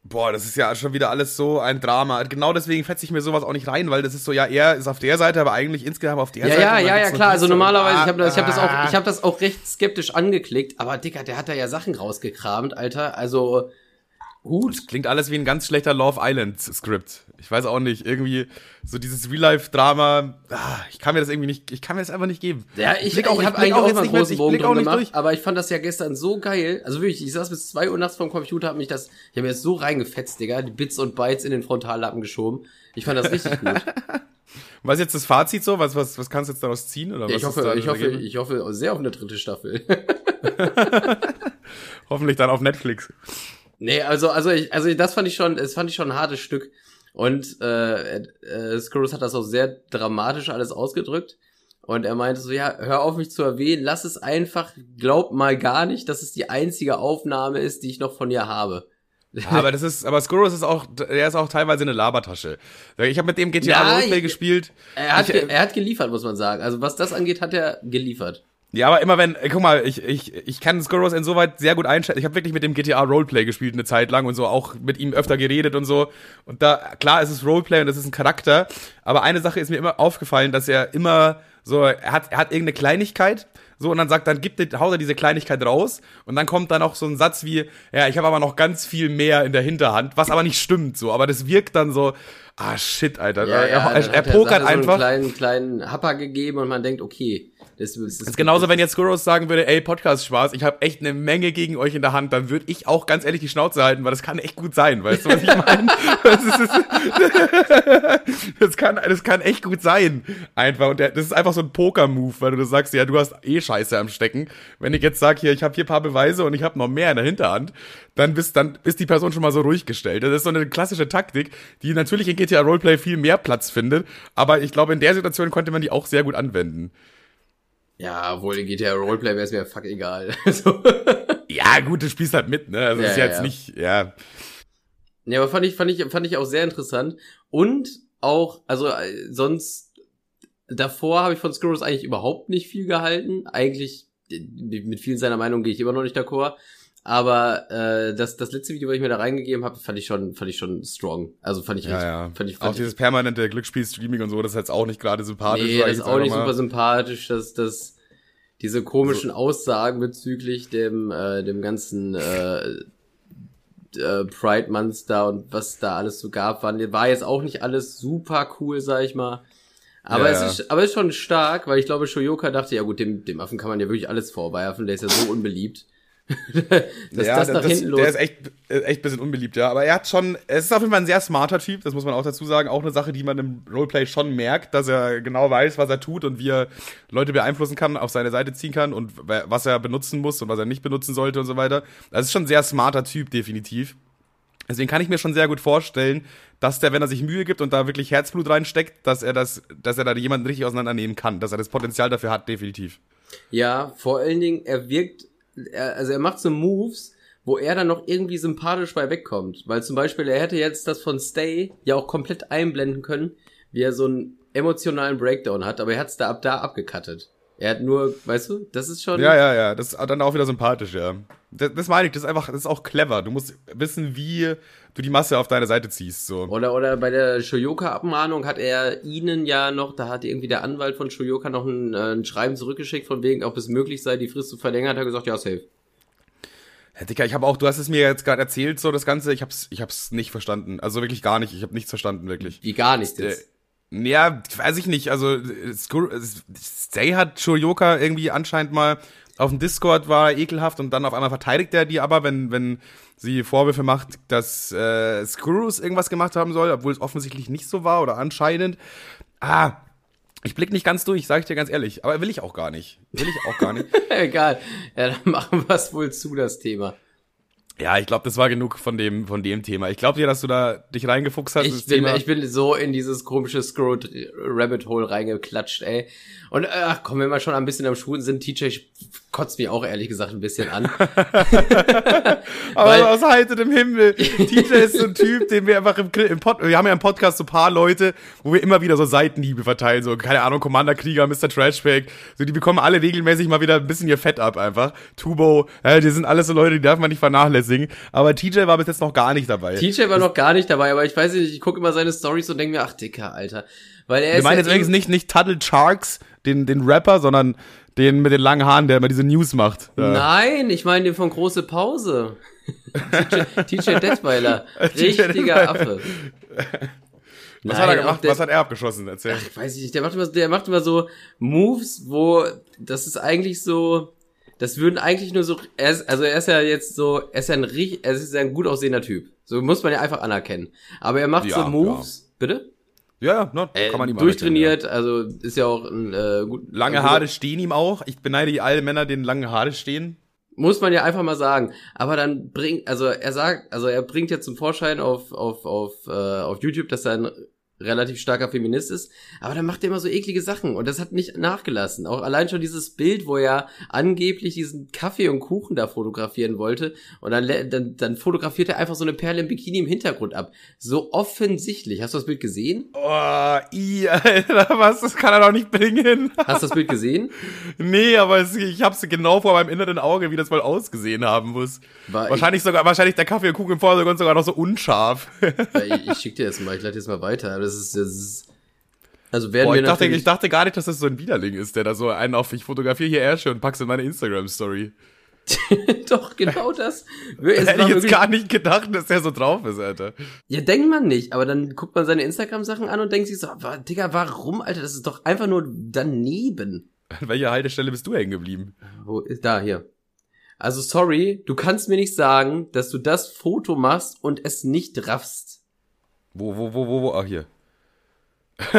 Boah, das ist ja schon wieder alles so ein Drama. Genau deswegen fetze ich mir sowas auch nicht rein, weil das ist so, ja, er ist auf der Seite, aber eigentlich insgesamt auf der Ja, Seite. ja, ja, ja, klar. Also normalerweise, ich habe das, ich hab das auch, Ah. ich habe das auch recht skeptisch angeklickt. Aber Dicker, der hat da ja Sachen rausgekramt, Alter. Also Hut. Klingt alles wie ein ganz schlechter Love Island Skript. Ich weiß auch nicht, irgendwie so dieses Real-Life-Drama, ah, ich kann mir das irgendwie nicht, ich kann mir das einfach nicht geben. Ja, ich, ich, auch- ich habe eigentlich auch immer einen großen Bogen drum nicht gemacht, durch. aber ich fand das ja gestern so geil. Also wirklich, ich saß bis zwei Uhr nachts vorm Computer, hab mich das, ich habe mir das so reingefetzt, Digga, die Bits und Bytes in den Frontallappen geschoben. Ich fand das richtig gut. <laughs> Was ist jetzt das Fazit so? Was, was, was kannst du jetzt daraus ziehen? Oder was ich hoffe, ich das hoffe, ich hoffe sehr auf eine dritte Staffel. <laughs> Hoffentlich dann auf Netflix. Nee, also, also, ich, also das fand ich schon, das fand ich schon ein hartes Stück. Und äh, äh, Skurrus hat das auch sehr dramatisch alles ausgedrückt. Und er meinte so, ja, hör auf mich zu erwähnen, lass es einfach, glaub mal gar nicht, dass es die einzige Aufnahme ist, die ich noch von ihr habe. aber das ist, aber Skurrus ist auch, er ist auch teilweise eine Labertasche. Ich habe mit dem GTA Ja, Roleplay gespielt. Er hat, Ich, äh, er hat geliefert, muss man sagen. Also was das angeht, hat er geliefert. Ja, aber immer wenn, äh, guck mal, ich, ich, ich kann Skurrus insoweit sehr gut einschätzen. Ich habe wirklich mit dem GTA Roleplay gespielt eine Zeit lang und so auch mit ihm öfter geredet und so. Und da, klar, es ist Roleplay und es ist ein Charakter. Aber eine Sache ist mir immer aufgefallen, dass er immer so, er hat, er hat irgendeine Kleinigkeit, so, und dann sagt, dann gibt er, haut er diese Kleinigkeit raus und dann kommt dann auch so ein Satz wie, ja, ich habe aber noch ganz viel mehr in der Hinterhand, was aber nicht stimmt, so, aber das wirkt dann so, ah, shit, Alter. er, er, dann er, hat pokert er so einfach. einen kleinen, kleinen Happer gegeben und man denkt, okay, das, das ist, Das ist genauso, wenn jetzt Skurros sagen würde, ey, Podcast Spaß, ich habe echt eine Menge gegen euch in der Hand, dann würde ich auch ganz ehrlich die Schnauze halten, weil das kann echt gut sein, weißt du, was ich meine? <laughs> das, ist, das, kann, das kann echt gut sein, einfach. Und der, das ist einfach so ein Poker-Move, weil du das sagst, ja, du hast eh Scheiße am Stecken. Wenn ich jetzt sag, hier, ich habe hier paar Beweise und ich habe noch mehr in der Hinterhand, dann bist, dann ist die Person schon mal so ruhig gestellt. Das ist so eine klassische Taktik, die natürlich in GTA Roleplay viel mehr Platz findet, aber ich glaube, in der Situation konnte man die auch sehr gut anwenden. Ja, wohl in GTA Roleplay wäre es mir fuck egal. <laughs> so. Ja, gut, du spielst halt mit, ne? Also Ja, ist ja, jetzt ja. nicht, ja. Ja, aber fand ich, fand ich, fand ich auch sehr interessant. Und auch, also äh, sonst, davor habe ich von Skurrus eigentlich überhaupt nicht viel gehalten. Eigentlich, äh, mit vielen seiner Meinung gehe ich immer noch nicht d'accord. Aber äh, das, das letzte Video, was ich mir da reingegeben habe, fand ich schon, fand ich schon strong. Also fand ich Ja, richtig, ja. fand ich, Auch fand ich dieses permanente Glücksspiel-Streaming und so, das ist jetzt auch nicht gerade sympathisch. Nee, das ist auch nicht mal. super sympathisch, dass dass diese komischen Aussagen bezüglich dem äh, dem ganzen äh, äh, Pride Monster und was da alles so gab, waren, war jetzt auch nicht alles super cool, sag ich mal. Aber, Ja, es ist, aber es ist schon stark, weil ich glaube, Shoyoka dachte, ja gut, dem, dem Affen kann man ja wirklich alles vorwerfen, der ist ja so unbeliebt. <laughs> Dass ja, das nach hinten los. Der ist echt, äh, echt ein bisschen unbeliebt, ja. Aber er hat schon, es ist auf jeden Fall ein sehr smarter Typ, das muss man auch dazu sagen. Auch eine Sache, die man im Roleplay schon merkt, dass er genau weiß, was er tut und wie er Leute beeinflussen kann, auf seine Seite ziehen kann und was er benutzen muss und was er nicht benutzen sollte und so weiter. Das ist schon ein sehr smarter Typ, definitiv. Deswegen kann ich mir schon sehr gut vorstellen, dass der, wenn er sich Mühe gibt und da wirklich Herzblut reinsteckt, dass er das, dass er da jemanden richtig auseinandernehmen kann, dass er das Potenzial dafür hat, definitiv. Ja, vor allen Dingen, er wirkt, er, also er macht so Moves, wo er dann noch irgendwie sympathisch bei wegkommt. Weil zum Beispiel, er hätte jetzt das von Stay ja auch komplett einblenden können, wie er so einen emotionalen Breakdown hat, aber er hat es da ab da abgekattet. Er hat nur, weißt du, das ist schon. Ja, ja, ja, das ist dann auch wieder sympathisch, ja. Das, das meine ich, das ist einfach, das ist auch clever. Du musst wissen, wie du die Masse auf deine Seite ziehst, so. Oder, oder bei der Shoyoka-Abmahnung hat er ihnen ja noch, da hat irgendwie der Anwalt von Shoyoka noch ein, äh, ein Schreiben zurückgeschickt, von wegen, ob es möglich sei, die Frist zu verlängern, hat er gesagt, ja, safe. Ja, Dicker, ich habe auch, du hast es mir jetzt gerade erzählt, so das Ganze, ich hab's, ich hab's nicht verstanden. Also wirklich gar nicht, ich habe nichts verstanden, wirklich. Wie gar nichts Äh, jetzt. Ja, weiß ich nicht. Also Skur- Stay hat Shoyoka irgendwie anscheinend mal auf dem Discord war ekelhaft und dann auf einmal verteidigt er die aber, wenn, wenn sie Vorwürfe macht, dass äh, Skurrus irgendwas gemacht haben soll, obwohl es offensichtlich nicht so war oder anscheinend. Ah, ich blick nicht ganz durch, sage ich dir ganz ehrlich. Aber will ich auch gar nicht. Will ich auch gar nicht. <laughs> Egal. Ja, dann machen wir es wohl zu, das Thema. Ja, ich glaube, das war genug von dem, von dem Thema. Ich glaube dir, dass du da dich reingefuchst hast. Ich bin, Thema. ich bin so in dieses komische Scroll Rabbit Hole reingeklatscht, ey. Und ach, komm, wenn wir schon ein bisschen am Schulen sind, TJ kotzt mich auch ehrlich gesagt ein bisschen an. <laughs> Aber Weil- aus heiterem Himmel. <laughs> TJ ist so ein Typ, den wir einfach im, im Pod, wir haben ja im Podcast so ein paar Leute, wo wir immer wieder so Seitenhiebe verteilen, so, keine Ahnung, Commander Krieger, Mr. Trashpack, so, die bekommen alle regelmäßig mal wieder ein bisschen ihr Fett ab, einfach. Tubo, ja, die sind alles so Leute, die darf man nicht vernachlässigen. Aber TJ war bis jetzt noch gar nicht dabei. TJ war noch gar nicht dabei, aber ich weiß nicht, ich gucke immer seine Stories und denke mir, ach Dicker, Alter. Weil er Wir ist meinen jetzt übrigens nicht, nicht Tuttle Sharks, den, den Rapper, sondern den mit den langen Haaren, der immer diese News macht. Ja. Nein, ich meine den von große Pause. <laughs> TJ, Detweiler. <laughs> Richtiger. Affe. Was hat er Nein, gemacht? der- Was hat er abgeschossen? Erzähl. Ach, weiß ich nicht, der macht immer, der macht immer so Moves, wo das ist eigentlich so, das würden eigentlich nur so, er ist, also er ist ja jetzt so, er ist ja ein richtig, er ist ja ein gut aussehender Typ. So muss man ja einfach anerkennen. Aber er macht Ja, so Moves, bitte? Ja, ja, ne, Äh, kann man ihm durchtrainiert, also ist ja auch ein äh, gut. Lange Haare stehen ihm auch. Ich beneide die alle Männer, denen lange Haare stehen. Muss man ja einfach mal sagen. Aber dann bringt, also er sagt, also er bringt jetzt zum Vorschein auf, auf, auf, äh, auf YouTube, dass er ein relativ starker Feminist ist, aber dann macht er immer so eklige Sachen und das hat nicht nachgelassen. Auch allein schon dieses Bild, wo er angeblich diesen Kaffee und Kuchen da fotografieren wollte und dann, dann, dann fotografiert er einfach so eine Perle im Bikini im Hintergrund ab. So offensichtlich. Hast du das Bild gesehen? Oh, i, Alter, <laughs> was? Das kann er doch nicht bringen. <laughs> Hast du das Bild gesehen? nee, aber es, ich hab's genau vor meinem inneren Auge, wie das wohl ausgesehen haben muss. War wahrscheinlich sogar, wahrscheinlich der Kaffee und Kuchen im Vordergrund sogar noch so unscharf. <laughs> Ich, ich, schick dir das mal, ich leite das mal weiter. Das ist, das ist also werden Boah, wir ich dachte, natürlich ich dachte gar nicht, dass das so ein Widerling ist, der da so einen auf, ich fotografiere hier Ärsche und pack's in meine Instagram-Story. <laughs> Doch, genau das. <laughs> Hätte ich jetzt gar nicht gedacht, dass der so drauf ist, Alter. Ja, denkt man nicht, aber dann guckt man seine Instagram-Sachen an und denkt sich so, Digga, warum, Alter, das ist doch einfach nur daneben. An welcher Haltestelle bist du hängen geblieben? Wo ist da, hier. Also, sorry, du kannst mir nicht sagen, dass du das Foto machst und es nicht raffst. Wo, wo, wo, wo, wo? Ach, hier. <laughs>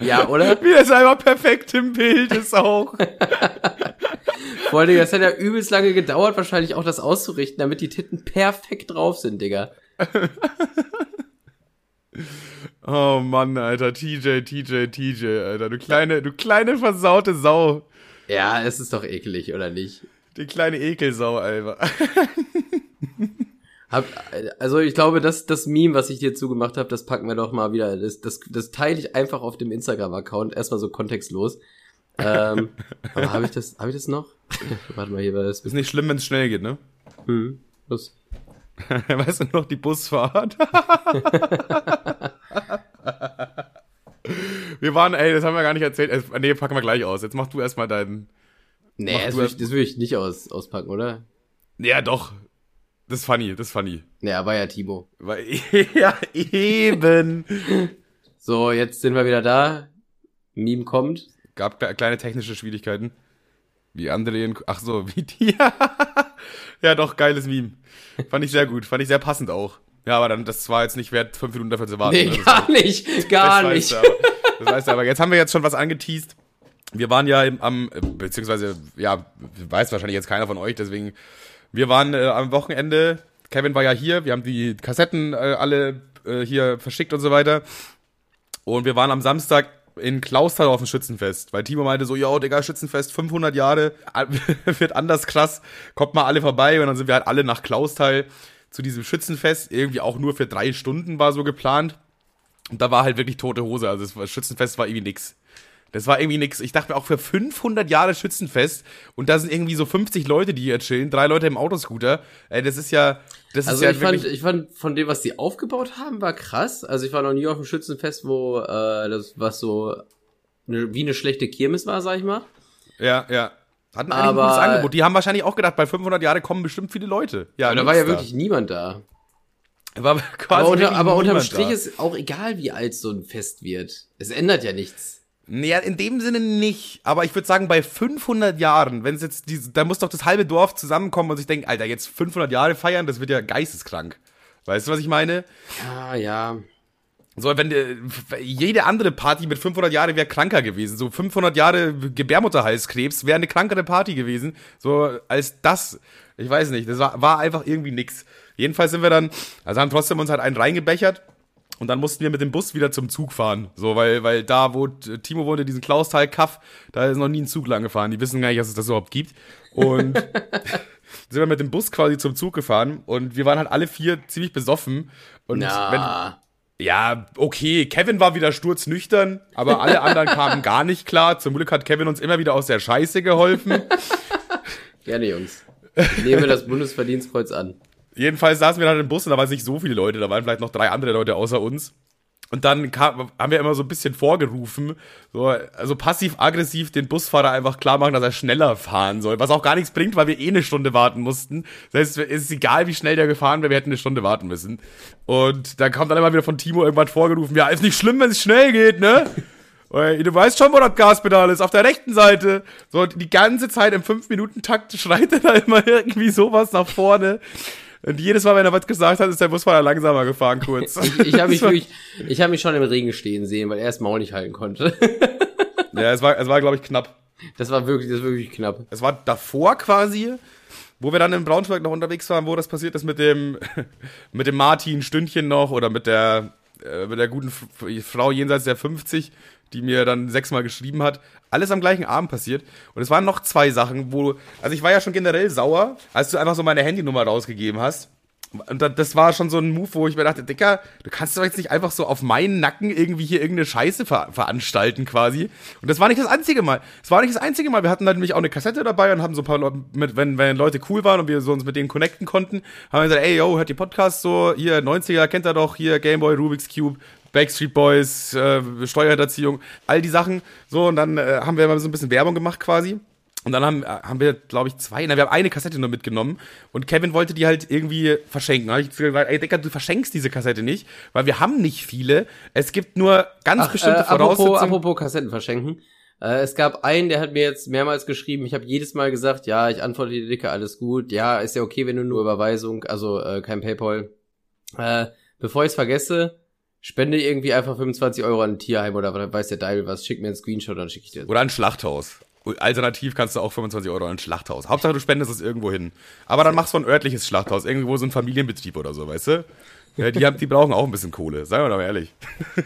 Ja, oder? Wie das einfach perfekt im Bild ist auch. <laughs> Vor allem, das hat ja übelst lange gedauert, wahrscheinlich auch das auszurichten, damit die Titten perfekt drauf sind, Digga. <laughs> Oh Mann, Alter, TJ, TJ, TJ, Alter, du kleine, du kleine versaute Sau. Ja, es ist doch eklig, oder nicht? Die kleine Ekelsau, Alter. Hab, also ich glaube, das, das Meme, was ich dir zugemacht habe, das packen wir doch mal wieder. Das, das, das teile ich einfach auf dem Instagram-Account. Erstmal so kontextlos. Ähm, <laughs> aber habe ich das, habe ich das noch? <laughs> Warte mal, hier war das. Ist nicht schlimm, wenn es schnell geht, ne? Hm, los. <laughs> Weißt du noch, die Busfahrt? wir waren, ey, das haben wir gar nicht erzählt. Äh, Nee, packen wir gleich aus. Jetzt mach du erstmal deinen. Nee, das will, ich, das will ich nicht aus, auspacken, oder? Ja, doch. Das ist funny, das ist funny. Ja, war ja Timo. Weil, <laughs> ja, eben. So, jetzt sind wir wieder da. Meme kommt. Gab kle- kleine technische Schwierigkeiten. Wie andere in, ach so, <laughs> wie die. ja, doch, geiles Meme. Fand ich sehr gut, fand ich sehr passend auch. Ja, aber dann, das war jetzt nicht wert, fünf Minuten dafür zu warten. Nee, ne? Das gar nicht. Gar das nicht. Weißt du aber, das weißt du aber. Jetzt haben wir jetzt schon was angeteased. Wir waren ja im, am, beziehungsweise, ja, weiß wahrscheinlich jetzt keiner von euch, deswegen, wir waren äh, am Wochenende, Kevin war ja hier, wir haben die Kassetten äh, alle äh, hier verschickt und so weiter. Und wir waren am Samstag in Klausthal auf dem Schützenfest, weil Timo meinte so, yo, Digga, Schützenfest, 500 Jahre, <laughs> wird anders krass, kommt mal alle vorbei und dann sind wir halt alle nach Klausthal zu diesem Schützenfest, irgendwie auch nur für drei Stunden war so geplant. Und da war halt wirklich tote Hose, also das Schützenfest war irgendwie nix. Das war irgendwie nix. Ich dachte mir auch für 500 Jahre Schützenfest und da sind irgendwie so 50 Leute, die hier chillen, drei Leute im Autoscooter. Ey, das ist ja, das Also ist ja ich fand, ich fand von dem, was die aufgebaut haben, war krass. Also ich war noch nie auf dem Schützenfest, wo äh, das was so eine, wie eine schlechte Kirmes war, sag ich mal. ja, ja. Hatten eigentlich Aber- ein gutes Angebot. Die haben wahrscheinlich auch gedacht, bei 500 Jahre kommen bestimmt viele Leute. Ja, da war ja wirklich niemand da. War <laughs> quasi Aber, unter, aber unterm Strich da. ist auch egal, wie alt so ein Fest wird. Es ändert ja nichts. Naja, in dem Sinne nicht. Aber ich würde sagen, bei 500 Jahren, wenn es jetzt diese, da muss doch das halbe Dorf zusammenkommen und sich denken, Alter, jetzt 500 Jahre feiern, das wird ja geisteskrank. Weißt du, was ich meine? Ja, ja. So, wenn äh, jede andere Party mit 500 Jahre wäre kranker gewesen. So 500 Jahre Gebärmutterhalskrebs wäre eine krankere Party gewesen. So als das, ich weiß nicht, das war, war einfach irgendwie nix. Jedenfalls sind wir dann, also haben trotzdem uns halt einen reingebechert. Und dann mussten wir mit dem Bus wieder zum Zug fahren. So, weil, weil da, wo Timo wohnte, diesen Klausthal Kaff, da ist noch nie ein Zug lang gefahren. Die wissen gar nicht, dass es das überhaupt gibt. Und <laughs> sind wir mit dem Bus quasi zum Zug gefahren. Und wir waren halt alle vier ziemlich besoffen. Und wenn, Na, ja, okay, Kevin war wieder sturznüchtern, aber alle <laughs> anderen kamen gar nicht klar. Zum Glück hat Kevin uns immer wieder aus der Scheiße geholfen. <laughs> gerne, Jungs. Nehmen wir das Bundesverdienstkreuz an. Jedenfalls saßen wir dann im Bus und da waren nicht so viele Leute, da waren vielleicht noch drei andere Leute außer uns. Und dann kam, haben wir immer so ein bisschen vorgerufen, so, also passiv-aggressiv den Busfahrer einfach klar machen, dass er schneller fahren soll, was auch gar nichts bringt, weil wir eh eine Stunde warten mussten. Das heißt, es ist egal, wie schnell der gefahren wäre, wir hätten eine Stunde warten müssen. Und dann kommt dann immer wieder von Timo irgendwann vorgerufen, ja, ist nicht schlimm, wenn es schnell geht, ne? <laughs> Du weißt schon, wo das Gaspedal ist, auf der rechten Seite. So, die ganze Zeit im 5-Minuten-Takt schreit er da immer <laughs> irgendwie sowas nach vorne. Und jedes Mal, wenn er was gesagt hat, ist der Busfahrer langsamer gefahren kurz. Ich, ich habe mich, wirklich- ich hab mich schon im Regen stehen sehen, weil er das Maul nicht halten konnte. <laughs> ja, es war, es war glaube ich, knapp. Das war wirklich, das war wirklich knapp. Es war davor quasi, wo wir dann in Braunschweig noch unterwegs waren, wo das passiert ist mit dem, <laughs> mit dem Martin Stündchen noch oder mit der, äh, mit der guten Frau jenseits der 50, die mir dann sechsmal geschrieben hat. Alles am gleichen Abend passiert. Und es waren noch zwei Sachen, wo, also ich war ja schon generell sauer, als du einfach so meine Handynummer rausgegeben hast. Und da- das war schon so ein Move, wo ich mir dachte, Dicker, du kannst doch jetzt nicht einfach so auf meinen Nacken irgendwie hier irgendeine Scheiße ver veranstalten quasi. Und das war nicht das einzige Mal. Es war nicht das einzige Mal. Wir hatten dann nämlich auch eine Kassette dabei und haben so ein paar Leute, mit, wenn, wenn Leute cool waren und wir so uns mit denen connecten konnten, haben wir gesagt, ey, yo, hört ihr Podcast so, hier 90er, kennt ihr doch, hier Gameboy, Rubik's Cube, Backstreet Boys, äh, Steuerhinterziehung, all die Sachen. So, und dann äh, haben wir mal so ein bisschen Werbung gemacht quasi. Und dann haben, äh, haben wir, glaube ich, zwei, na, wir haben eine Kassette nur mitgenommen und Kevin wollte die halt irgendwie verschenken. Da habe ich gesagt, ey, Dicker, du verschenkst diese Kassette nicht, weil wir haben nicht viele. Es gibt nur ganz Ach, bestimmte äh, apropos, Voraussetzungen. apropos Kassetten verschenken. Äh, es gab einen, der hat mir jetzt mehrmals geschrieben. Ich habe jedes Mal gesagt, ja, ich antworte dir dicke, alles gut. Ja, ist ja okay, wenn du nur Überweisung, also äh, kein PayPal. Äh, bevor ich es vergesse, spende irgendwie einfach 25 Euro an ein Tierheim oder was weiß der Deibel was. Schick mir einen Screenshot, dann schicke ich dir. Oder ein Schlachthaus. Alternativ kannst du auch 25 Euro an ein Schlachthaus. Hauptsache, du spendest es irgendwo hin. Aber dann machst du ein örtliches Schlachthaus, irgendwo so ein Familienbetrieb oder so, weißt du? Ja, die, haben, die brauchen auch ein bisschen Kohle, seien wir doch mal ehrlich. <laughs>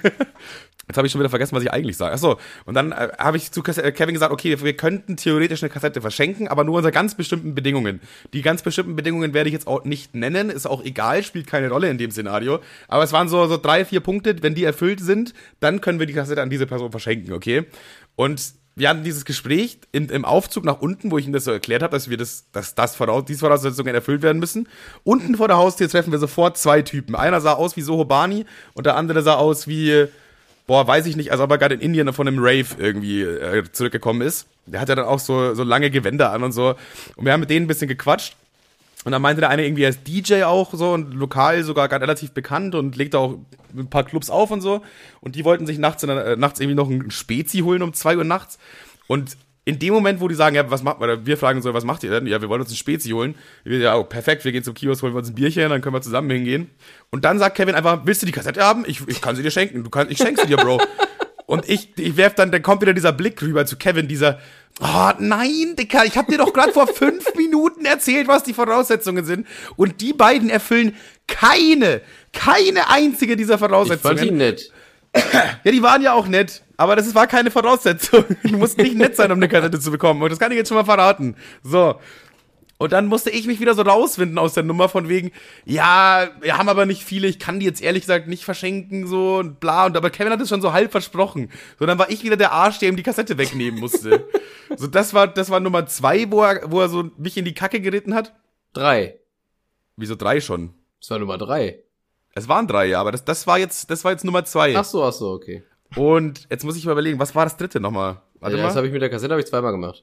Jetzt habe ich schon wieder vergessen, was ich eigentlich sage. Achso, und dann äh, habe ich zu äh, Kevin gesagt, okay, wir könnten theoretisch eine Kassette verschenken, aber nur unter ganz bestimmten Bedingungen. Die ganz bestimmten Bedingungen werde ich jetzt auch nicht nennen, ist auch egal, spielt keine Rolle in dem Szenario. Aber es waren so, so drei, vier Punkte, wenn die erfüllt sind, dann können wir die Kassette an diese Person verschenken, okay? Und wir hatten dieses Gespräch in, im Aufzug nach unten, wo ich ihm das so erklärt habe, dass wir das, dass das voraus, diese Voraussetzungen erfüllt werden müssen. Unten vor der Haustür treffen wir sofort zwei Typen. Einer sah aus wie Sohobani und der andere sah aus wie, boah, weiß ich nicht, als ob er gerade in Indien von einem Rave irgendwie äh, zurückgekommen ist. Der hat ja dann auch so, so lange Gewänder an und so. Und wir haben mit denen ein bisschen gequatscht. Und dann meinte der eine irgendwie, er ist DJ auch so und lokal sogar gerade relativ bekannt und legt auch ein paar Clubs auf und so. Und die wollten sich nachts, äh, nachts irgendwie noch ein Spezi holen um zwei Uhr nachts. Und in dem Moment, wo die sagen, ja, was macht, oder wir fragen so, was macht ihr denn? Ja, wir wollen uns ein Spezi holen. Wir, ja, oh, perfekt, wir gehen zum Kiosk, holen wir uns ein Bierchen, dann können wir zusammen hingehen. Und dann sagt Kevin einfach, willst du die Kassette haben? Ich, ich kann sie dir schenken. Du kannst, ich schenke sie dir, Bro. <laughs> und ich, ich werf dann, dann kommt wieder dieser Blick rüber zu Kevin, dieser, Oh nein, Dicker, ich habe dir doch gerade vor fünf <laughs> Minuten erzählt, was die Voraussetzungen sind. Und die beiden erfüllen keine, keine einzige dieser Voraussetzungen. Ich fand die nett. Ja, die waren ja auch nett, aber das war keine Voraussetzung. <laughs> Du musst nicht nett sein, um eine Kassette zu bekommen. Und das kann ich jetzt schon mal verraten. So. Und dann musste ich mich wieder so rausfinden aus der Nummer von wegen, ja, wir haben aber nicht viele, ich kann die jetzt ehrlich gesagt nicht verschenken, so und bla. Und aber Kevin hat es schon so halb versprochen. So, dann war ich wieder der Arsch, der ihm die Kassette wegnehmen musste. <laughs> so, das war, das war Nummer zwei, wo er, wo er so mich in die Kacke geritten hat. Drei. Wieso drei schon? Das war Nummer drei. Es waren drei, ja, aber das, das war jetzt, das war jetzt Nummer zwei. Ach so, ach so, okay. Und jetzt muss ich mal überlegen, was war das dritte nochmal? Warte ja, mal. Das habe ich mit der Kassette habe ich zweimal gemacht.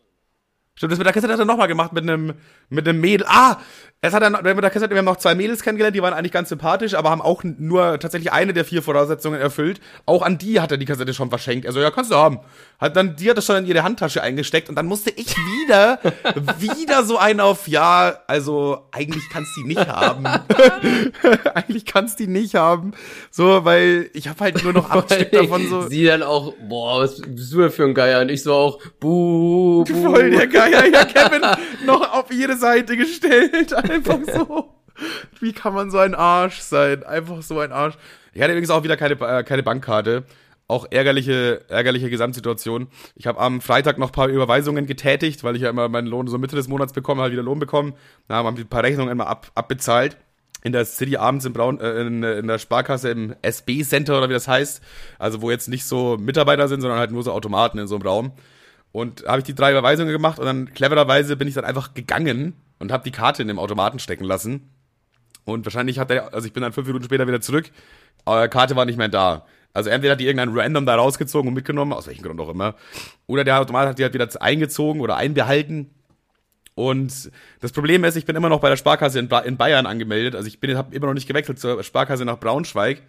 Stimmt, das mit der Kassette hat er nochmal gemacht mit einem mit einem Mädel. Ah, es hat dann mit der Kassette, wir haben noch zwei Mädels kennengelernt, die waren eigentlich ganz sympathisch, aber haben auch nur tatsächlich eine der vier Voraussetzungen erfüllt. Auch an die hat er die Kassette schon verschenkt. Also ja, kannst du haben. Hat dann die hat das schon in ihre Handtasche eingesteckt und dann musste ich wieder <laughs> wieder so einen auf ja, also eigentlich kannst du die nicht haben. <laughs> eigentlich kannst du die nicht haben. So, weil ich habe halt nur noch acht Stück davon so. Sie dann auch, boah, was bist du für ein Geier? Und ich so auch, buh, buh. Voll der Geier, ja, Kevin noch auf jede Seite gestellt. Einfach so. Wie kann man so ein Arsch sein? Einfach so ein Arsch. Ich hatte übrigens auch wieder keine, äh, keine Bankkarte. Auch ärgerliche, ärgerliche Gesamtsituation. Ich habe am Freitag noch ein paar Überweisungen getätigt, weil ich ja immer meinen Lohn so Mitte des Monats bekomme, halt wieder Lohn bekommen. Da haben wir ein paar Rechnungen immer ab, abbezahlt. In der City abends im Braun, äh, in, in der Sparkasse im SB Center oder wie das heißt. Also wo jetzt nicht so Mitarbeiter sind, sondern halt nur so Automaten in so einem Raum. Und habe ich die drei Überweisungen gemacht und dann clevererweise bin ich dann einfach gegangen und habe die Karte in dem Automaten stecken lassen. Und wahrscheinlich hat er, also ich bin dann fünf Minuten später wieder zurück, aber Karte war nicht mehr da. Also entweder hat die irgendein Random da rausgezogen und mitgenommen, aus welchem Grund auch immer, oder der Automat hat die halt wieder eingezogen oder einbehalten. Und das Problem ist, ich bin immer noch bei der Sparkasse in, in Bayern angemeldet. Also ich bin, habe immer noch nicht gewechselt zur Sparkasse nach Braunschweig.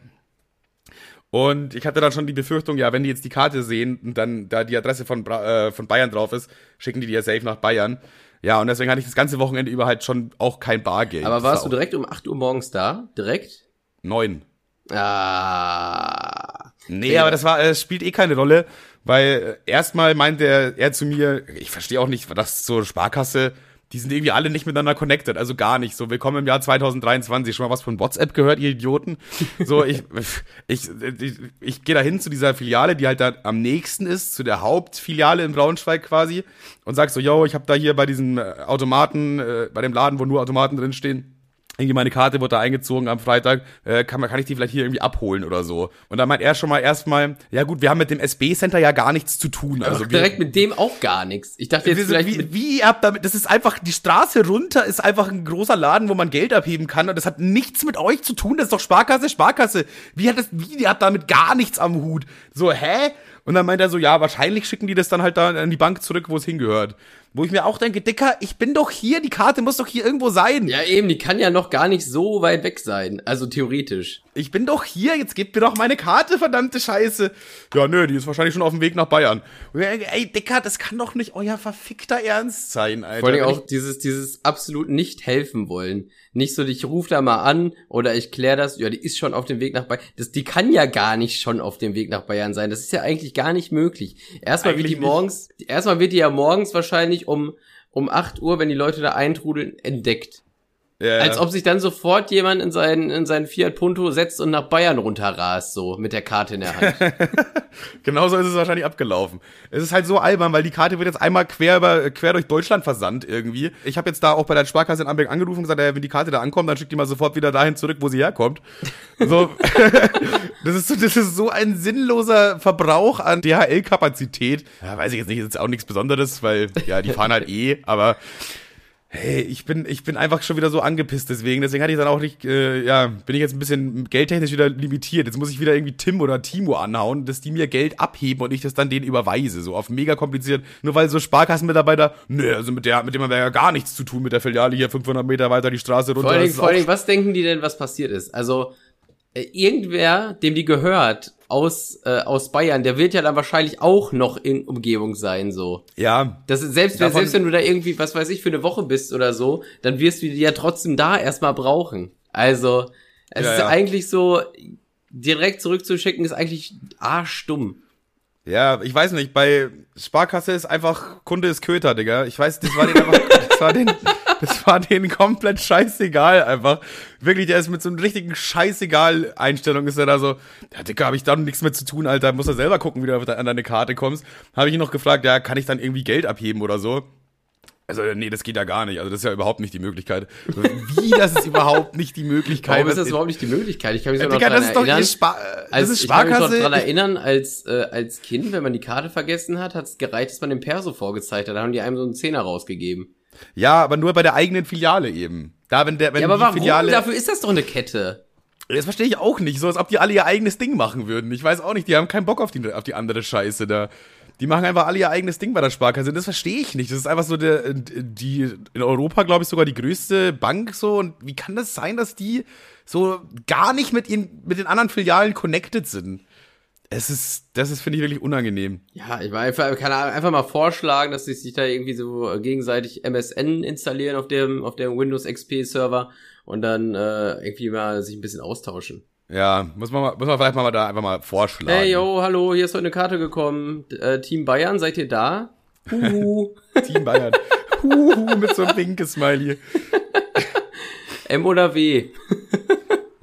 Und ich hatte dann schon die Befürchtung, ja, wenn die jetzt die Karte sehen und dann da die Adresse von, äh, von Bayern drauf ist, schicken die die ja safe nach Bayern. Ja, und deswegen hatte ich das ganze Wochenende über halt schon auch kein Bargeld. Aber warst du direkt um 8 Uhr morgens da? Direkt? Neun. Ah. Nee, aber das war, es spielt eh keine Rolle, weil äh, erstmal meinte er, er zu mir, ich verstehe auch nicht, was so Sparkasse, die sind irgendwie alle nicht miteinander connected, also gar nicht. So, willkommen im Jahr 2023. Schon mal was von WhatsApp gehört, ihr Idioten? So, ich, <laughs> ich, ich, ich gehe da hin zu dieser Filiale, die halt da am nächsten ist, zu der Hauptfiliale in Braunschweig quasi, und sag so, yo, ich habe da hier bei diesem äh, Automaten, äh, bei dem Laden, wo nur Automaten drinstehen, irgendwie meine Karte wurde da eingezogen am Freitag, äh, kann, man, kann ich die vielleicht hier irgendwie abholen oder so. Und dann meint er schon mal erstmal, ja gut, wir haben mit dem SB-Center ja gar nichts zu tun. Also wir, direkt mit dem auch gar nichts. Ich dachte jetzt wie, vielleicht wie, wie ihr habt damit, das ist einfach, die Straße runter ist einfach ein großer Laden, wo man Geld abheben kann und das hat nichts mit euch zu tun, das ist doch Sparkasse, Sparkasse. Wie hat das, wie, ihr habt damit gar nichts am Hut. So, hä? Und dann meint er so, ja, wahrscheinlich schicken die das dann halt da an die Bank zurück, wo es hingehört. Wo ich mir auch denke, Dicker, ich bin doch hier, die Karte muss doch hier irgendwo sein. Ja, eben, die kann ja noch gar nicht so weit weg sein. Also theoretisch. Ich bin doch hier, jetzt gebt mir doch meine Karte, verdammte Scheiße. Ja, nö, die ist wahrscheinlich schon auf dem Weg nach Bayern. Ey, Dicker, das kann doch nicht euer verfickter Ernst sein, Alter. Vor allem auch dieses, dieses absolut nicht helfen wollen. Nicht so, ich ruf da mal an oder ich klär das, ja, die ist schon auf dem Weg nach Bayern. Das, die kann ja gar nicht schon auf dem Weg nach Bayern sein. Das ist ja eigentlich gar nicht möglich. Erstmal eigentlich wird die morgens, erstmal wird die ja morgens wahrscheinlich um, um 8 Uhr, wenn die Leute da eintrudeln, entdeckt. Ja, Als ob sich dann sofort jemand in seinen, in seinen Fiat Punto setzt und nach Bayern runterrast, so mit der Karte in der Hand. <laughs> Genauso ist es wahrscheinlich abgelaufen. Es ist halt so albern, weil die Karte wird jetzt einmal quer über, quer durch Deutschland versandt irgendwie. Ich habe jetzt da auch bei der Sparkasse in Amberg angerufen und gesagt, ja, wenn die Karte da ankommt, dann schickt die mal sofort wieder dahin zurück, wo sie herkommt. <laughs> So, <laughs> das ist so, das ist so ein sinnloser Verbrauch an DHL-Kapazität. Ja, weiß ich jetzt nicht, ist jetzt auch nichts Besonderes, weil, ja, die fahren halt eh, aber Hey, ich bin, ich bin einfach schon wieder so angepisst deswegen. Deswegen hatte ich dann auch nicht, äh, ja, bin ich jetzt ein bisschen geldtechnisch wieder limitiert. Jetzt muss ich wieder irgendwie Tim oder Timo anhauen, dass die mir Geld abheben und ich das dann denen überweise. So auf mega kompliziert. Nur weil so Sparkassenmitarbeiter, nö, also mit der, mit dem haben wir ja gar nichts zu tun mit der Filiale hier 500 Meter weiter die Straße runter. Vor allen Dingen, vor allen Dingen was denken die denn, was passiert ist? Also, irgendwer, dem die gehört, aus, äh, aus Bayern, der wird ja dann wahrscheinlich auch noch in Umgebung sein, so. Ja. Das ist, selbst, wenn, selbst wenn du da irgendwie, was weiß ich, für eine Woche bist oder so, dann wirst du die ja trotzdem da erstmal brauchen. Also, es Ja, ist ja. eigentlich so, direkt zurückzuschicken, ist eigentlich arschdumm. Ja, ich weiß nicht, bei Sparkasse ist einfach Kunde ist Köter, Digga. Ich weiß, das war den einfach, <laughs> das war den, das war denen komplett scheißegal einfach. Wirklich, der ist mit so einem richtigen scheißegal Einstellung ist er da so, ja, Digga, hab ich da nichts mehr zu tun, Alter, muss er selber gucken, wie du an deine Karte kommst. Habe ich ihn noch gefragt, ja, kann ich dann irgendwie Geld abheben oder so? Also, nee, das geht ja gar nicht. Also, das ist ja überhaupt nicht die Möglichkeit. Wie, das ist überhaupt nicht die Möglichkeit? Warum ist das überhaupt nicht die Möglichkeit? Ich kann mich Ja, noch Digga, dran das ist doch erinnern. äh, das als, ich kann mich noch dran erinnern, als, äh, als Kind, wenn man die Karte vergessen hat, hat es gereicht, dass man den Perso vorgezeigt hat. Da haben die einem so einen Zehner rausgegeben. Ja, aber nur bei der eigenen Filiale eben. Da, wenn der, wenn ja, aber die warum? Filiale. Dafür ist das doch eine Kette. Das verstehe ich auch nicht. So, als ob die alle ihr eigenes Ding machen würden. Ich weiß auch nicht, die haben keinen Bock auf die, auf die andere Scheiße da. Die machen einfach alle ihr eigenes Ding bei der Sparkasse. Das verstehe ich nicht. Das ist einfach so der, die, in Europa, glaube ich, sogar die größte Bank so. Und wie kann das sein, dass die so gar nicht mit ihren, mit den anderen Filialen connected sind? Es ist, das ist, finde ich, wirklich unangenehm. Ja, ich war einfach, kann einfach mal vorschlagen, dass sie sich da irgendwie so gegenseitig MSN installieren auf dem, auf dem Windows XP Server und dann äh, irgendwie mal sich ein bisschen austauschen. Ja, muss man, mal, muss man vielleicht mal da einfach mal vorschlagen. Hey, yo, hallo, hier ist heute eine Karte gekommen. Äh, Team Bayern, seid ihr da? Huhu. <laughs> Team Bayern. Huhu, mit so einem Winke-Smiley. <laughs> M oder W?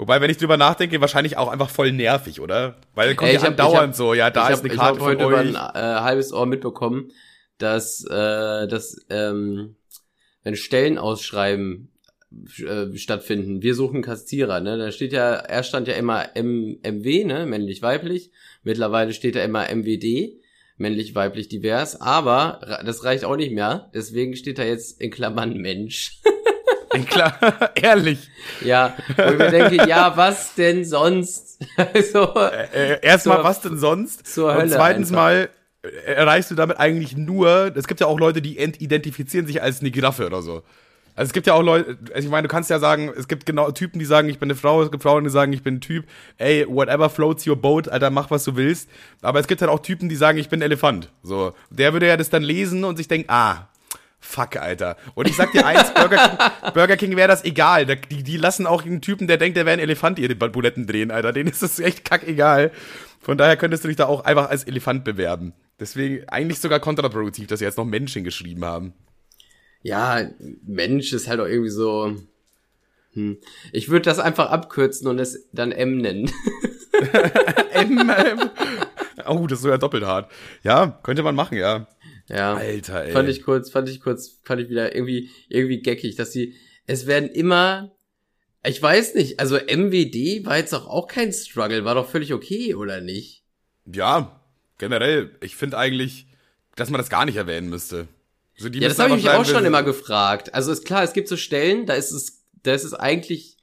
Wobei, wenn ich drüber nachdenke, wahrscheinlich auch einfach voll nervig, oder? Weil kommt Ey, ja ich hab- andauernd ich hab- so, ja, da ich ist hab, eine ich Karte hab von heute über euch. ein äh, halbes Ohr mitbekommen, dass, äh, dass ähm, wenn Stellen ausschreiben äh, stattfinden, wir suchen Kassierer, ne? Da steht ja, erst stand ja immer M MW, ne, männlich weiblich. Mittlerweile steht da immer MWD, männlich weiblich divers, aber das reicht auch nicht mehr, deswegen steht da jetzt in Klammern Mensch. <laughs> Klar, <laughs> ehrlich. ja, wo ich mir denke, ja, was denn sonst? <laughs> also, Äh, erstmal, Zur- was denn sonst? zur Und Hölle zweitens einfach. mal äh, erreichst du damit eigentlich nur, es gibt ja auch Leute, die ent- identifizieren sich als eine Giraffe oder so. Also es gibt ja auch Leute, also ich meine, du kannst ja sagen, es gibt genau Typen, die sagen, ich bin eine Frau, es gibt Frauen, die sagen, ich bin ein Typ. Ey, whatever floats your boat, Alter, mach was du willst. Aber es gibt halt auch Typen, die sagen, ich bin ein Elefant. So, der würde ja das dann lesen und sich denken, ah, fuck, Alter. Und ich sag dir eins, <laughs> Burger King, Burger King wäre das egal. Die, die lassen auch einen Typen, der denkt, der wäre ein Elefant, ihre Buletten drehen, Alter. Denen ist das echt kackegal. Von daher könntest du dich da auch einfach als Elefant bewerben. Deswegen eigentlich sogar kontraproduktiv, dass sie jetzt noch Menschen geschrieben haben. Ja, Mensch ist halt auch irgendwie so. Hm. Ich würde das einfach abkürzen und es dann M nennen. <laughs> M, M. Oh, das ist sogar doppelt hart. Ja, könnte man machen, ja. Ja. Alter, ey. Fand ich kurz, fand ich kurz, fand ich wieder irgendwie, irgendwie geckig, dass sie, es werden immer, ich weiß nicht, also MWD war jetzt doch auch kein Struggle, war doch völlig okay, oder nicht? Ja, generell, ich finde eigentlich, dass man das gar nicht erwähnen müsste. Also Ja, das habe ich mich auch schon immer gefragt. Also ist klar, es gibt so Stellen, da ist es, da ist es eigentlich,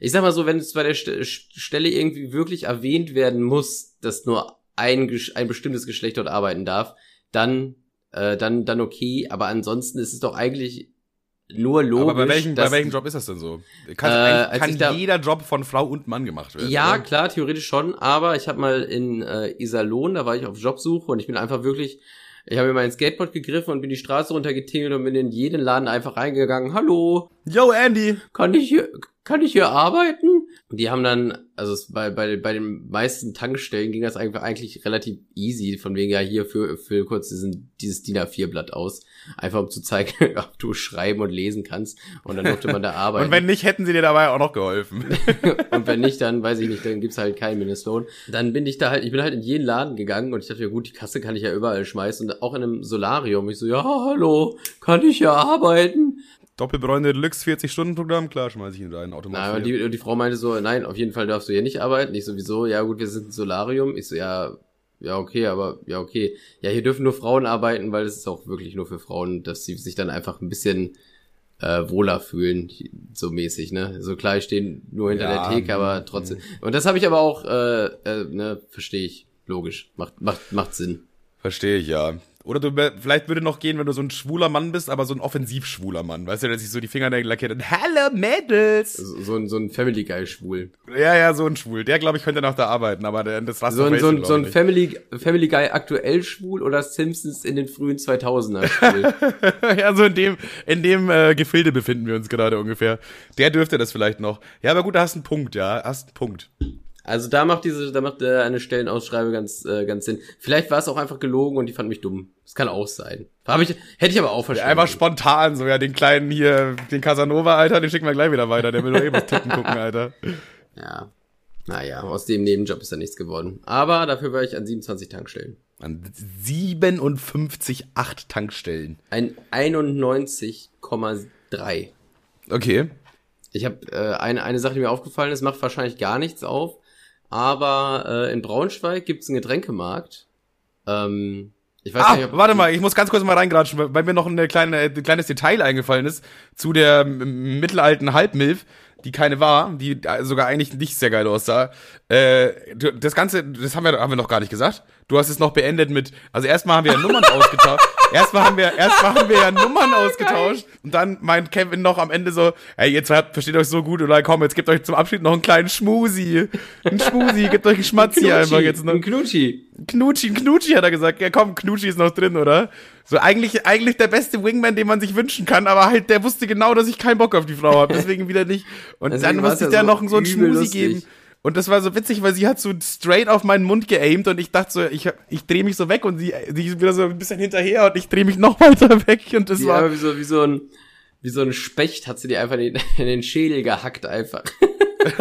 ich sag mal so, wenn es bei der St Stelle irgendwie wirklich erwähnt werden muss, dass nur ein, ein bestimmtes Geschlecht dort arbeiten darf, dann, äh, dann, dann okay. Aber ansonsten ist es doch eigentlich nur logisch. Aber bei welchem, bei dass- welchem Job ist das denn so? Kann, Äh, eigentlich als kann da- jeder Job von Frau und Mann gemacht werden. Ja, oder? klar, theoretisch schon, aber ich habe mal in äh, Iserlohn, da war ich auf Jobsuche und ich bin einfach wirklich, ich habe mir mein Skateboard gegriffen und bin die Straße runtergetingelt und bin in jeden Laden einfach reingegangen. Hallo, Yo, Andy! kann ich hier, kann ich hier arbeiten? Und die haben dann, also bei, bei, bei den meisten Tankstellen ging das eigentlich, eigentlich relativ easy, von wegen ja hier für, für kurz diesen, dieses DIN A4-Blatt aus. Einfach um zu zeigen, <laughs> ob du schreiben und lesen kannst. Und dann durfte man da <laughs> arbeiten. Und wenn nicht, hätten sie dir dabei auch noch geholfen. <laughs> Und wenn nicht, dann weiß ich nicht, dann gibt's halt keinen Mindestlohn. Dann bin ich da halt, ich bin halt in jeden Laden gegangen und ich dachte, ja gut, die Kasse kann ich ja überall schmeißen. Und auch in einem Solarium. Ich so, ja, hallo, kann ich ja arbeiten? Doppelbräune Deluxe 40-Stunden-Programm, klar, schmeiß ich ihn rein, automatisch. und die, die Frau meinte so, nein, auf jeden Fall darfst du hier nicht arbeiten. Ich sowieso, ja gut, wir sind ein Solarium. Ich so, ja, ja, okay, aber ja, okay. Ja, hier dürfen nur Frauen arbeiten, weil es ist auch wirklich nur für Frauen, dass sie sich dann einfach ein bisschen äh, wohler fühlen, so mäßig, ne? So klar, ich stehe nur hinter ja, der Theke, aber trotzdem. Und das habe ich aber auch, äh, äh, ne, verstehe ich, logisch, macht macht macht Sinn. Verstehe ich ja. Oder du, vielleicht würde noch gehen, wenn du so ein schwuler Mann bist, aber so ein offensiv schwuler Mann. Weißt du, der sich so die Fingernägel lackiert und Hello Mädels! So, so ein, so ein Family Guy schwul. Ja, ja, so ein schwul. Der, glaube ich, könnte noch da arbeiten, aber der, das war so ein, so ein, so ein Family, Family Guy aktuell schwul oder Simpsons in den frühen 2000er schwul. <laughs> ja, so in dem, in dem äh, Gefilde befinden wir uns gerade ungefähr. Der dürfte das vielleicht noch. Ja, aber gut, da hast einen Punkt, ja. Hast einen Punkt. Also da macht diese, da macht äh, eine Stellenausschreibe ganz, äh, ganz Sinn. Vielleicht war es auch einfach gelogen und die fand mich dumm. Das kann auch sein. Hab ich, hätte ich aber auch verstanden. Einfach spontan, so ja, den kleinen hier, den Casanova, Alter, den schicken wir gleich wieder weiter. Der will doch eh was tippen gucken, Alter. <laughs> Ja. Naja, aus dem Nebenjob ist da nichts geworden. Aber dafür war ich an 27 Tankstellen. An 57, 8 Tankstellen. Ein 91,3. Okay. Ich habe äh, eine, eine Sache, die mir aufgefallen ist, macht wahrscheinlich gar nichts auf. Aber äh, in Braunschweig gibt's einen Getränkemarkt. Ähm, ich weiß ah, nicht, warte mal, ich muss ganz kurz mal reingratschen, weil mir noch ein kleine, ein kleines Detail eingefallen ist zu der mittelalten Halbmilf, die keine war, die sogar eigentlich nicht sehr geil aussah. Äh, das Ganze, das haben wir, haben wir noch gar nicht gesagt. Du hast es noch beendet mit, also erstmal haben wir ja Nummern <laughs> ausgetauscht. Erstmal haben wir, erstmal haben wir ja Nummern ausgetauscht. Und dann meint Kevin noch am Ende so, ey, jetzt versteht euch so gut, oder komm, jetzt gebt euch zum Abschied noch einen kleinen Schmusi. Ein Schmusi, gebt euch einen Schmatzi ein einfach jetzt noch. Ein Knutschi. Knutschi, ein Knutschi hat er gesagt. Ja komm, Knutschi ist noch drin, oder? So eigentlich, eigentlich der beste Wingman, den man sich wünschen kann, aber halt, der wusste genau, dass ich keinen Bock auf die Frau habe. Deswegen wieder nicht. Und deswegen dann musste ich ja der so noch so einen Schmusi lustig. geben. Und das war so witzig, weil sie hat so straight auf meinen Mund geaimt und ich dachte so, ich, ich drehe mich so weg und sie, sie ist wieder so ein bisschen hinterher und ich drehe mich <laughs> noch weiter weg und das die war. Wie so, wie so ein, wie so ein Specht hat sie dir einfach in den, in den Schädel gehackt einfach. <laughs>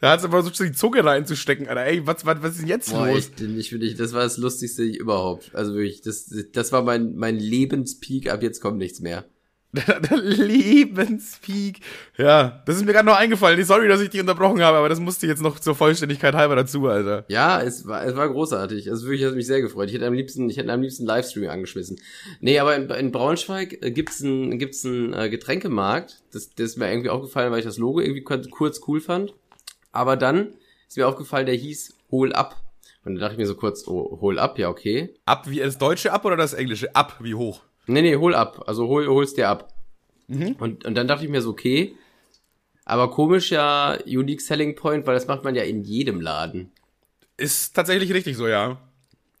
da hat sie versucht, die Zunge reinzustecken, Alter. Ey, was, was, was ist denn jetzt Boah, los? Ich, ich, ich, das war das Lustigste überhaupt. Also wirklich, das, das war mein, mein Lebenspeak, ab jetzt kommt nichts mehr. <laughs> Der Lebenspeak. Ja, das ist mir gerade noch eingefallen. Sorry, dass ich dich unterbrochen habe, aber das musste jetzt noch zur Vollständigkeit halber dazu, Alter. Ja, es war, es war großartig. Also wirklich, hat mich sehr gefreut. Ich hätte am liebsten, ich hätte am liebsten Livestream angeschmissen. Nee, aber in, in Braunschweig äh, gibt's ein, gibt's ein äh, Getränkemarkt. Das, das ist mir irgendwie aufgefallen, weil ich das Logo irgendwie kurz cool fand. Aber dann ist mir aufgefallen, der hieß Hol ab. Und dann dachte ich mir so kurz, oh, hol ab, ja, okay. Ab wie das deutsche ab oder das englische? Ab wie hoch? Nee, nee, hol ab. Also hol, holst dir ab. Mhm. Und, und dann dachte ich mir so, okay. Aber komisch ja Unique Selling Point, weil das macht man ja in jedem Laden. Ist tatsächlich richtig so, ja.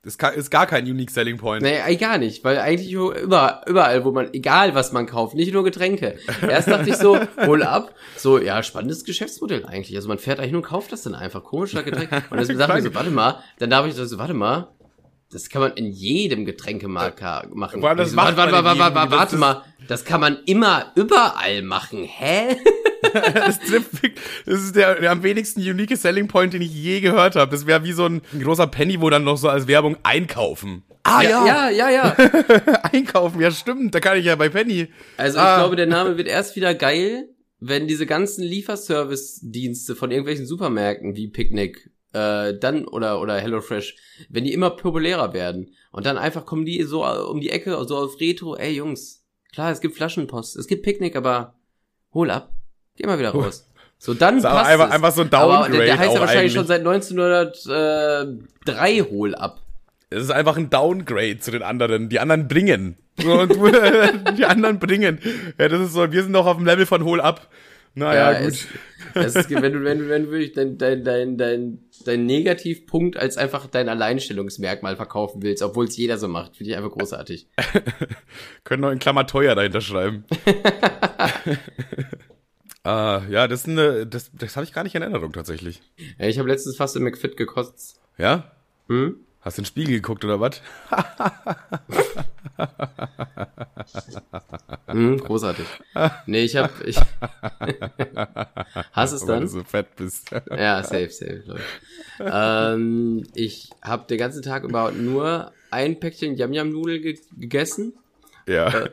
Das ist gar kein Unique Selling Point. Nee, gar nicht, weil eigentlich überall, überall, wo man, egal was man kauft, nicht nur Getränke. <laughs> Erst dachte ich so, hol ab, so, ja, spannendes Geschäftsmodell eigentlich. Also man fährt eigentlich nur und kauft das dann einfach, komischer Getränk. Und dann <laughs> dachte ich so, warte mal, dann darf ich so, warte mal, das kann man in jedem Getränkemarkt machen. Vor allem das macht warte, warte, warte, warte, warte mal, das kann man immer überall machen. Hä? <laughs> das, das ist der, der am wenigsten unique Selling Point, den ich je gehört habe. Das wäre wie so ein, großer Penny, wo dann noch so als Werbung einkaufen. Ah ja, ja, ja, ja. <laughs> einkaufen, ja stimmt. Da kann ich ja bei Penny. Also ah. ich glaube, der Name wird erst wieder geil, wenn diese ganzen Lieferservice-Dienste von irgendwelchen Supermärkten wie Picknick äh, dann oder oder HelloFresh, wenn die immer populärer werden und dann einfach kommen die so um die Ecke so auf Retro, ey Jungs, klar, es gibt Flaschenpost, es gibt Picknick, aber hol ab, geh mal wieder raus. So dann passt einfach, es. einfach so ein Downgrade. Aber der, der heißt ja wahrscheinlich eigentlich. schon seit 1903 hol ab. Es ist einfach ein Downgrade zu den anderen. Die anderen bringen. Und <laughs> die anderen bringen. Ja, das ist so, wir sind noch auf dem Level von hol ab. Naja, ja, gut. Es, es, wenn du, wenn du, wenn du wirklich dein, dein, dein, dein, dein Negativpunkt als einfach dein Alleinstellungsmerkmal verkaufen willst, obwohl es jeder so macht, finde ich einfach großartig. <laughs> Können noch in Klammer teuer dahinter schreiben. <laughs> ah, ja, das ist eine, das, das habe ich gar nicht in Erinnerung tatsächlich. Ich habe letztens fast im McFit gekostet. Ja? Hm? Hast du den Spiegel geguckt oder was? <laughs> mm, großartig. Nee, ich hab. Ich <laughs> Hast es dann? Weil du so fett bist. <laughs> ja, safe, safe. ähm, ich habe den ganzen Tag überhaupt nur ein Päckchen Yam Yam Nudel ge gegessen. Ja. Äh,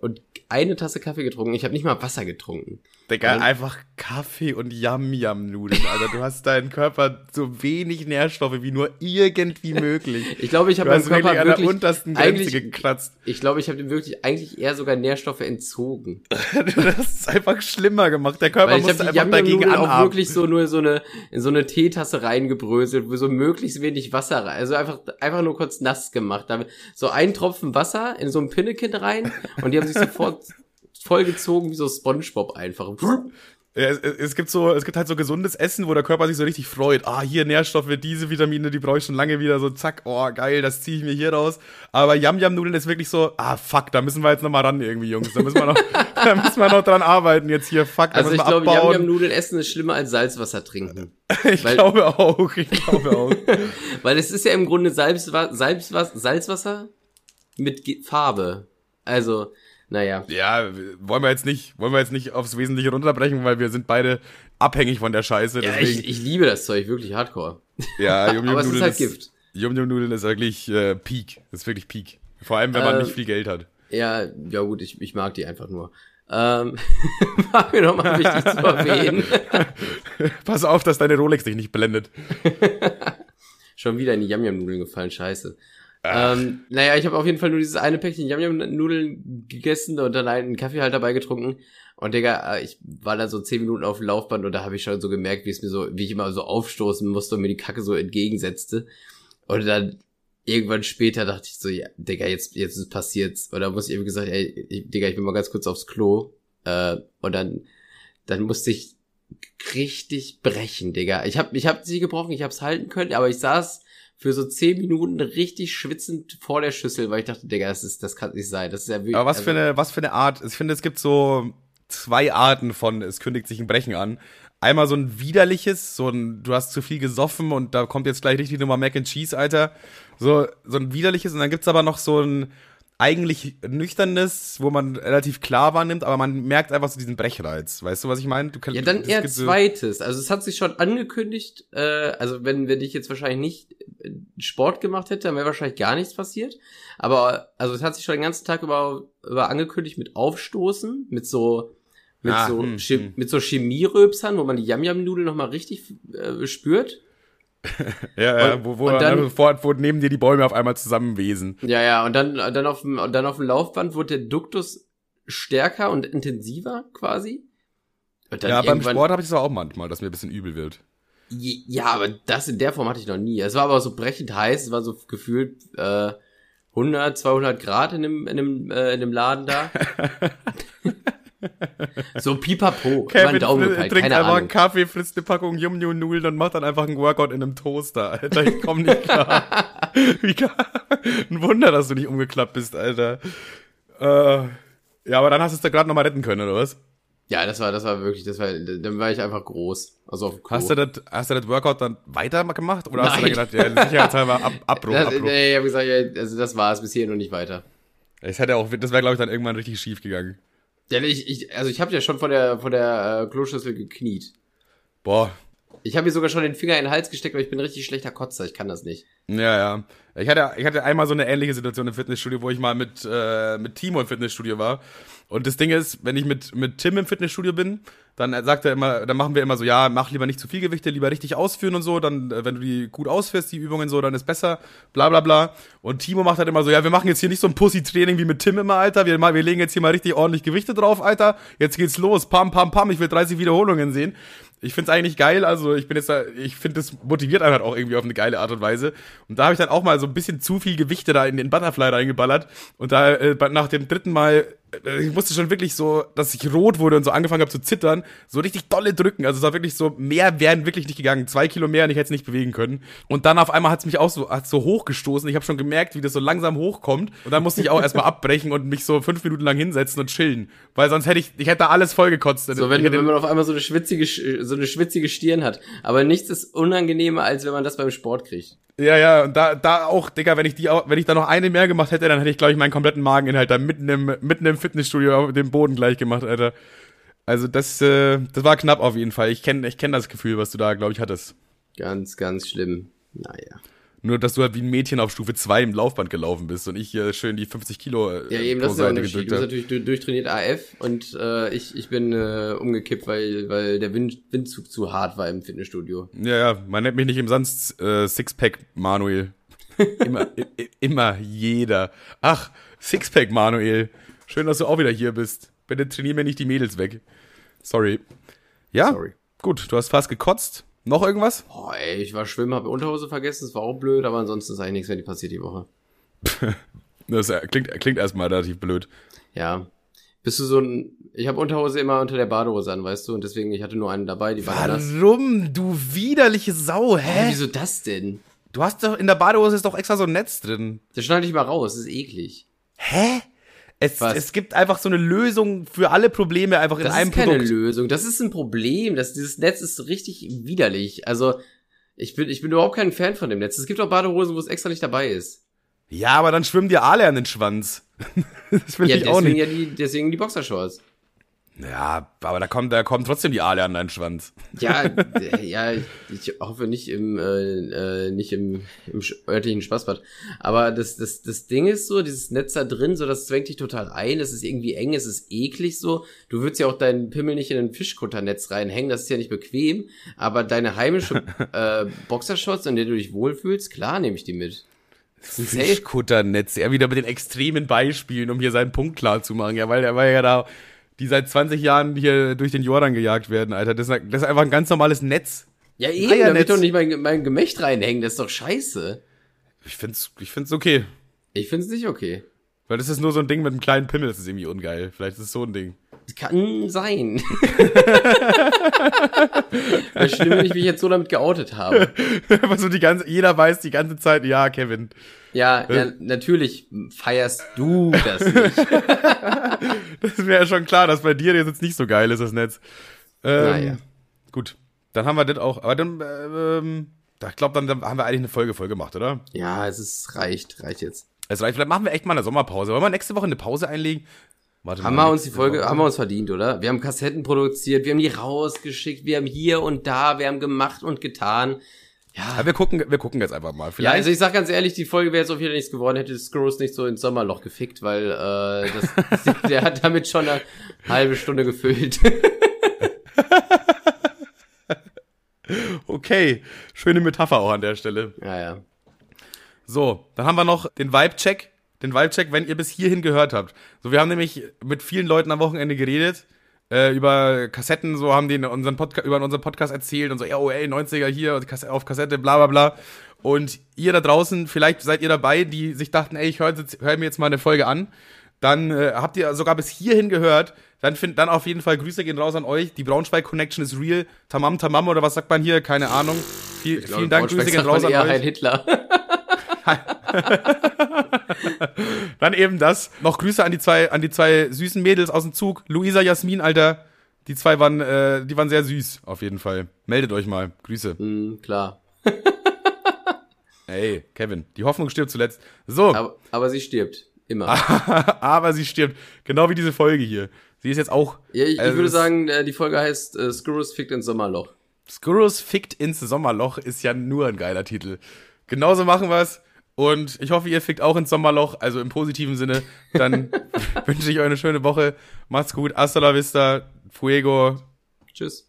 und eine Tasse Kaffee getrunken. Ich habe nicht mal Wasser getrunken. Digga, einfach Kaffee und Yam-Yam-Nudeln, Alter. Du hast deinen Körper so wenig Nährstoffe wie nur irgendwie möglich. Ich glaube, ich habe meinem Körper wirklich, an der untersten Grenze gekratzt. Ich glaube, ich habe ihm wirklich eigentlich eher sogar Nährstoffe entzogen. du hast es einfach schlimmer gemacht. Der Körper Weil ich musste habe die einfach dagegen Yam-Yam-Nudeln auch anhaben. wirklich so nur so eine in so eine Teetasse reingebröselt, wo so möglichst wenig Wasser rein, also einfach einfach nur kurz nass gemacht. So ein Tropfen Wasser in so ein Pinnekind rein und die haben sich sofort vollgezogen wie so SpongeBob einfach. Ja, es, es gibt so, es gibt halt so gesundes Essen, wo der Körper sich so richtig freut. Ah, hier Nährstoffe, diese Vitamine, die brauche ich schon lange wieder. So, zack, oh, geil, das ziehe ich mir hier raus. Aber Yam-Yam-Nudeln ist wirklich so, ah, fuck, da müssen wir jetzt noch mal ran irgendwie, Jungs. Da müssen wir noch, <laughs> da müssen wir noch dran arbeiten jetzt hier. Fuck, da Also müssen ich wir glaube, abbauen. Yam-Yam-Nudeln essen ist schlimmer als Salzwasser trinken. <laughs> ich weil- glaube auch, ich glaube auch. <laughs> Weil es ist ja im Grunde Salzwa Salzwas Salzwasser mit Farbe. Also, naja. ja, wollen wir jetzt nicht, wollen wir jetzt nicht aufs Wesentliche runterbrechen, weil wir sind beide abhängig von der Scheiße. Ja, ich, ich liebe das Zeug, wirklich hardcore. ja, <laughs> Yum Yum Aber es ist Nudeln halt Gift. Yum Yum Nudeln ist wirklich äh, Peak. ist wirklich Peak. Vor allem, wenn man Äh, nicht viel Geld hat. Ja, ja gut, ich, ich mag die einfach nur. Ähm, <laughs> war mir nochmal wichtig zu erwähnen. <laughs> Pass auf, dass deine Rolex dich nicht blendet. Schon wieder in die Yam-Yam-Nudeln gefallen, scheiße. Ähm, naja, ich habe auf jeden Fall nur dieses eine Päckchen Yam-Yam-Nudeln gegessen und dann einen Kaffee halt dabei getrunken. Und Digga, äh, ich war da so zehn Minuten auf dem Laufband und da habe ich schon so gemerkt, wie es mir so, wie ich immer so aufstoßen musste und mir die Kacke so entgegensetzte. Und dann irgendwann später dachte ich so, ja, Digga, jetzt, jetzt ist passiert's. Und da muss ich eben gesagt, ey, ich, Digga, ich bin mal ganz kurz aufs Klo. Äh, und dann, dann musste ich richtig brechen, Digga. Ich hab, ich hab sie gebrochen, ich hab's halten können, aber ich saß für so zehn Minuten richtig schwitzend vor der Schüssel, weil ich dachte, Digga, das ist, das kann nicht sein. Das ist ja wirklich. Aber was also, für eine, was für eine Art? Ich finde, es gibt so zwei Arten von, es kündigt sich ein Brechen an. Einmal so ein widerliches, so ein, du hast zu viel gesoffen und da kommt jetzt gleich richtig nochmal Mac and Cheese, Alter. So, so ein widerliches und dann gibt's aber noch so ein eigentlich nüchternes, wo man relativ klar wahrnimmt, aber man merkt einfach so diesen Brechreiz. Weißt du, was ich meine? Du kannst, Ja, dann eher zweites. Also es hat sich schon angekündigt, äh, also wenn, wenn ich jetzt wahrscheinlich nicht äh, Sport gemacht hätte, dann wäre wahrscheinlich gar nichts passiert. Aber also es hat sich schon den ganzen Tag über, über angekündigt mit Aufstoßen, mit so mit Ah, so hm, hm. mit so Chemieröpsern, wo man die Yam-Yam-Nudeln nochmal richtig äh, spürt. <laughs> Ja, ja, Und- wo, wo, und dann- dann, vor, wo neben dir die Bäume auf einmal zusammenwesen. Ja, ja, und dann, dann auf dem, dann auf dem Laufband wurde der Duktus stärker und intensiver quasi. Ja, beim Sport habe ich es auch manchmal, dass mir ein bisschen übel wird. Ja, aber das in der Form hatte ich noch nie. Es war aber so brechend heiß, es war so gefühlt äh, 100, 200 Grad in dem, in dem, äh, in dem Laden da. <laughs> so pipapo, Daumen fri- gepeilt, trinkt einfach einen. Kaffee, frisst eine Packung Yum Yum Nudeln und macht dann einfach einen Workout in einem Toaster, Alter. Ich komm nicht klar. <laughs> Wie kann, ein Wunder, dass du nicht umgeklappt bist, Alter. Äh, ja, aber dann hast du es da gerade noch mal retten können, oder was? Ja, das war, das war wirklich, das war, dann war ich einfach groß. Also auf. Hast du das, hast du das Workout dann weiter gemacht? Oder hast du Nein. da gedacht, ja, sicherheitshalber ab, <laughs> Abbruch, das, Abbruch? nee, ich habe gesagt, ja, also das war es bis hierhin und nicht weiter. Es hätte auch, das wäre, glaube ich, dann irgendwann richtig schief gegangen. Ja, ich, ich, also ich habe ja schon von der, von der äh, Kloschüssel gekniet. Boah, Ich habe mir sogar schon den Finger in den Hals gesteckt, aber ich bin ein richtig schlechter Kotzer, ich kann das nicht. Ja, ja. Ich hatte, ich hatte einmal so eine ähnliche Situation im Fitnessstudio, wo ich mal mit, äh, mit Timo im Fitnessstudio war. Und das Ding ist, wenn ich mit, mit Tim im Fitnessstudio bin, dann sagt er immer, dann machen wir immer so, ja, mach lieber nicht zu viel Gewichte, lieber richtig ausführen und so, dann, äh, wenn du die gut ausführst, die Übungen so, dann ist besser, bla bla bla. Und Timo macht halt immer so, ja, wir machen jetzt hier nicht so ein Pussy-Training wie mit Tim immer, Alter, wir, wir legen jetzt hier mal richtig ordentlich Gewichte drauf, Alter, jetzt geht's los, pam, pam, pam, ich will 30 Wiederholungen sehen. Ich find's eigentlich geil, also ich bin jetzt da, ich finde, das motiviert einen halt auch irgendwie auf eine geile Art und Weise. Und da habe ich dann auch mal so ein bisschen zu viel Gewichte da in den Butterfly reingeballert. Und da äh, nach dem dritten Mal, ich musste schon wirklich so, dass ich rot wurde und so angefangen habe zu zittern, so richtig dolle drücken. Also es war wirklich so, mehr wären wirklich nicht gegangen. Zwei Kilo mehr und ich hätte es nicht bewegen können. Und dann auf einmal hat's mich auch so, hat's so hochgestoßen. Ich habe schon gemerkt, wie das so langsam hochkommt. Und dann musste ich auch erstmal <laughs> abbrechen und mich so fünf Minuten lang hinsetzen und chillen. Weil sonst hätte ich, ich hätte da alles vollgekotzt. So, wenn, wenn man auf einmal so eine schwitzige, Sch- so eine schwitzige Stirn hat. Aber nichts ist unangenehmer, als wenn man das beim Sport kriegt. Ja, ja, und da, da auch, Digga, wenn ich die wenn ich da noch eine mehr gemacht hätte, dann hätte ich, glaube ich, meinen kompletten Mageninhalt da mitten im, mitten im Fitnessstudio auf dem Boden gleich gemacht, Alter. Also das, äh, das war knapp auf jeden Fall. Ich kenne ich kenn das Gefühl, was du da, glaube ich, hattest. Ganz, ganz schlimm. Naja. Nur, dass du halt wie ein Mädchen auf Stufe 2 im Laufband gelaufen bist und ich hier schön die 50 Kilo äh, Ja, eben, das ist der Unterschied. Du bist natürlich du- durchtrainiert AF und äh, ich, ich bin äh, umgekippt, weil, weil der Wind, Windzug zu hart war im Fitnessstudio. Ja, ja, man nennt mich nicht umsonst äh, Sixpack Manuel. <laughs> Immer, immer jeder. Ach, Sixpack Manuel. Schön, dass du auch wieder hier bist. Bitte trainier mir nicht die Mädels weg. Sorry. Ja, Sorry. gut, du hast fast gekotzt. Noch irgendwas? Boah, ey, ich war schwimmen, habe Unterhose vergessen, das war auch blöd, aber ansonsten ist eigentlich nichts mehr passiert die Woche. <laughs> Das äh, klingt, klingt erstmal relativ blöd. Ja. Bist du so ein. Ich habe Unterhose immer unter der Badehose an, weißt du, und deswegen, ich hatte nur eine dabei, die war. Warum, du widerliche Sau, Hä? hä? Wieso das denn? Du hast doch, in der Badehose ist doch extra so ein Netz drin. Das schneide ich mal raus, das ist eklig. Hä? Es, Was? es gibt einfach so eine Lösung für alle Probleme einfach in Das einem ist keine Produkt. Lösung, das ist ein Problem. Das, dieses Netz ist richtig widerlich. Also, ich bin, ich bin überhaupt kein Fan von dem Netz. Es gibt auch Badehosen, wo es extra nicht dabei ist. Ja, aber dann schwimmen dir Aale an den Schwanz. <laughs> das will Ja, ich auch deswegen nicht. ja die, deswegen die Boxershorts. Ja, aber da kommt, da kommen trotzdem die Aale an deinen Schwanz. Ja, <laughs> ja, ich, hoffe nicht im, äh, äh, nicht im, im örtlichen Spaßbad. Aber das, das, das Ding ist so, dieses Netz da drin, so, das zwängt dich total ein. Es ist irgendwie eng, es ist eklig so. Du würdest ja auch deinen Pimmel nicht in ein Fischkutternetz reinhängen, das ist ja nicht bequem. Aber deine heimische <laughs> äh, Boxershorts, in der du dich wohlfühlst, klar nehme ich die mit. Fischkutternetz. Er wieder mit den extremen Beispielen, um hier seinen Punkt klar zu machen. Ja, weil der war ja da, die seit 20 Jahren hier durch den Jordan gejagt werden, Alter. Das ist, das ist einfach ein ganz normales Netz. Ja, eben, da will ich doch nicht mein, mein Gemächt reinhängen, das ist doch scheiße. Ich find's, ich find's okay. Ich find's nicht okay. Weil das ist nur so ein Ding mit einem kleinen Pimmel, das ist irgendwie ungeil. Vielleicht ist es so ein Ding. Kann sein. <laughs> Wäre schlimm, wenn ich mich jetzt so damit geoutet habe. <laughs> Aber so die ganze, jeder weiß die ganze Zeit, ja, Kevin. Ja, ja natürlich feierst du das nicht. <laughs> Das wäre ja schon klar, dass bei dir jetzt nicht so geil ist, das Netz. Ähm, Naja. Gut. Dann haben wir das auch. Aber dann, äh, ähm, ich glaube, dann, dann haben wir eigentlich eine Folge voll gemacht, oder? Ja, es ist, reicht, reicht jetzt. Es reicht. Vielleicht machen wir echt mal eine Sommerpause. Wollen wir nächste Woche eine Pause einlegen? Warte Haben wir uns die Folge, haben wir uns verdient, oder? Wir haben Kassetten produziert, wir haben die rausgeschickt, wir haben hier und da, wir haben gemacht und getan. Ja, wir gucken, wir gucken jetzt einfach mal. Ja, Vielleicht. also ich sag ganz ehrlich, die Folge wäre jetzt auf jeden Fall nichts geworden, hätte Screws nicht so ins Sommerloch gefickt, weil äh, das, <laughs> der hat damit schon eine halbe Stunde gefüllt. <laughs> okay. Schöne Metapher auch an der Stelle. ja, ja. So, dann haben wir noch den Vibe-Check. Den Vibe-Check, wenn ihr bis hierhin gehört habt. So, wir haben nämlich mit vielen Leuten am Wochenende geredet. Äh, über Kassetten, so haben die in unseren Podca über unseren Podcast erzählt und so, ja, oh, ey, 90er hier auf Kassette, bla bla bla. Und ihr da draußen, vielleicht seid ihr dabei, die sich dachten, ey, ich höre hör mir jetzt mal eine Folge an. Dann äh, habt ihr sogar bis hierhin gehört. Dann, find, dann auf jeden Fall Grüße gehen raus an euch. Die Braunschweig Connection ist real. Tamam, tamam oder was sagt man hier? Keine Ahnung. Viel, Ich glaube, vielen Dank, Grüße gehen raus an euch. Heil Hitler. <laughs> Dann eben das. Noch Grüße an die zwei, an die zwei süßen Mädels aus dem Zug. Luisa, Jasmin, Alter. Die zwei waren, äh, die waren sehr süß, auf jeden Fall. Meldet euch mal. Grüße. hm, klar. Ey, Kevin, die Hoffnung stirbt zuletzt. So, Aber, aber sie stirbt. Immer. <laughs> aber sie stirbt. Genau wie diese Folge hier. Sie ist jetzt auch. ja, ich, ich also würde es- sagen, äh, die Folge heißt äh, Screws fickt ins Sommerloch. Skurrus fickt ins Sommerloch ist ja nur ein geiler Titel. Genauso machen wir's. Und ich hoffe, ihr fickt auch ins Sommerloch, also im positiven Sinne. Dann <laughs> wünsche ich euch eine schöne Woche. Macht's gut. Hasta la vista. Fuego. Tschüss.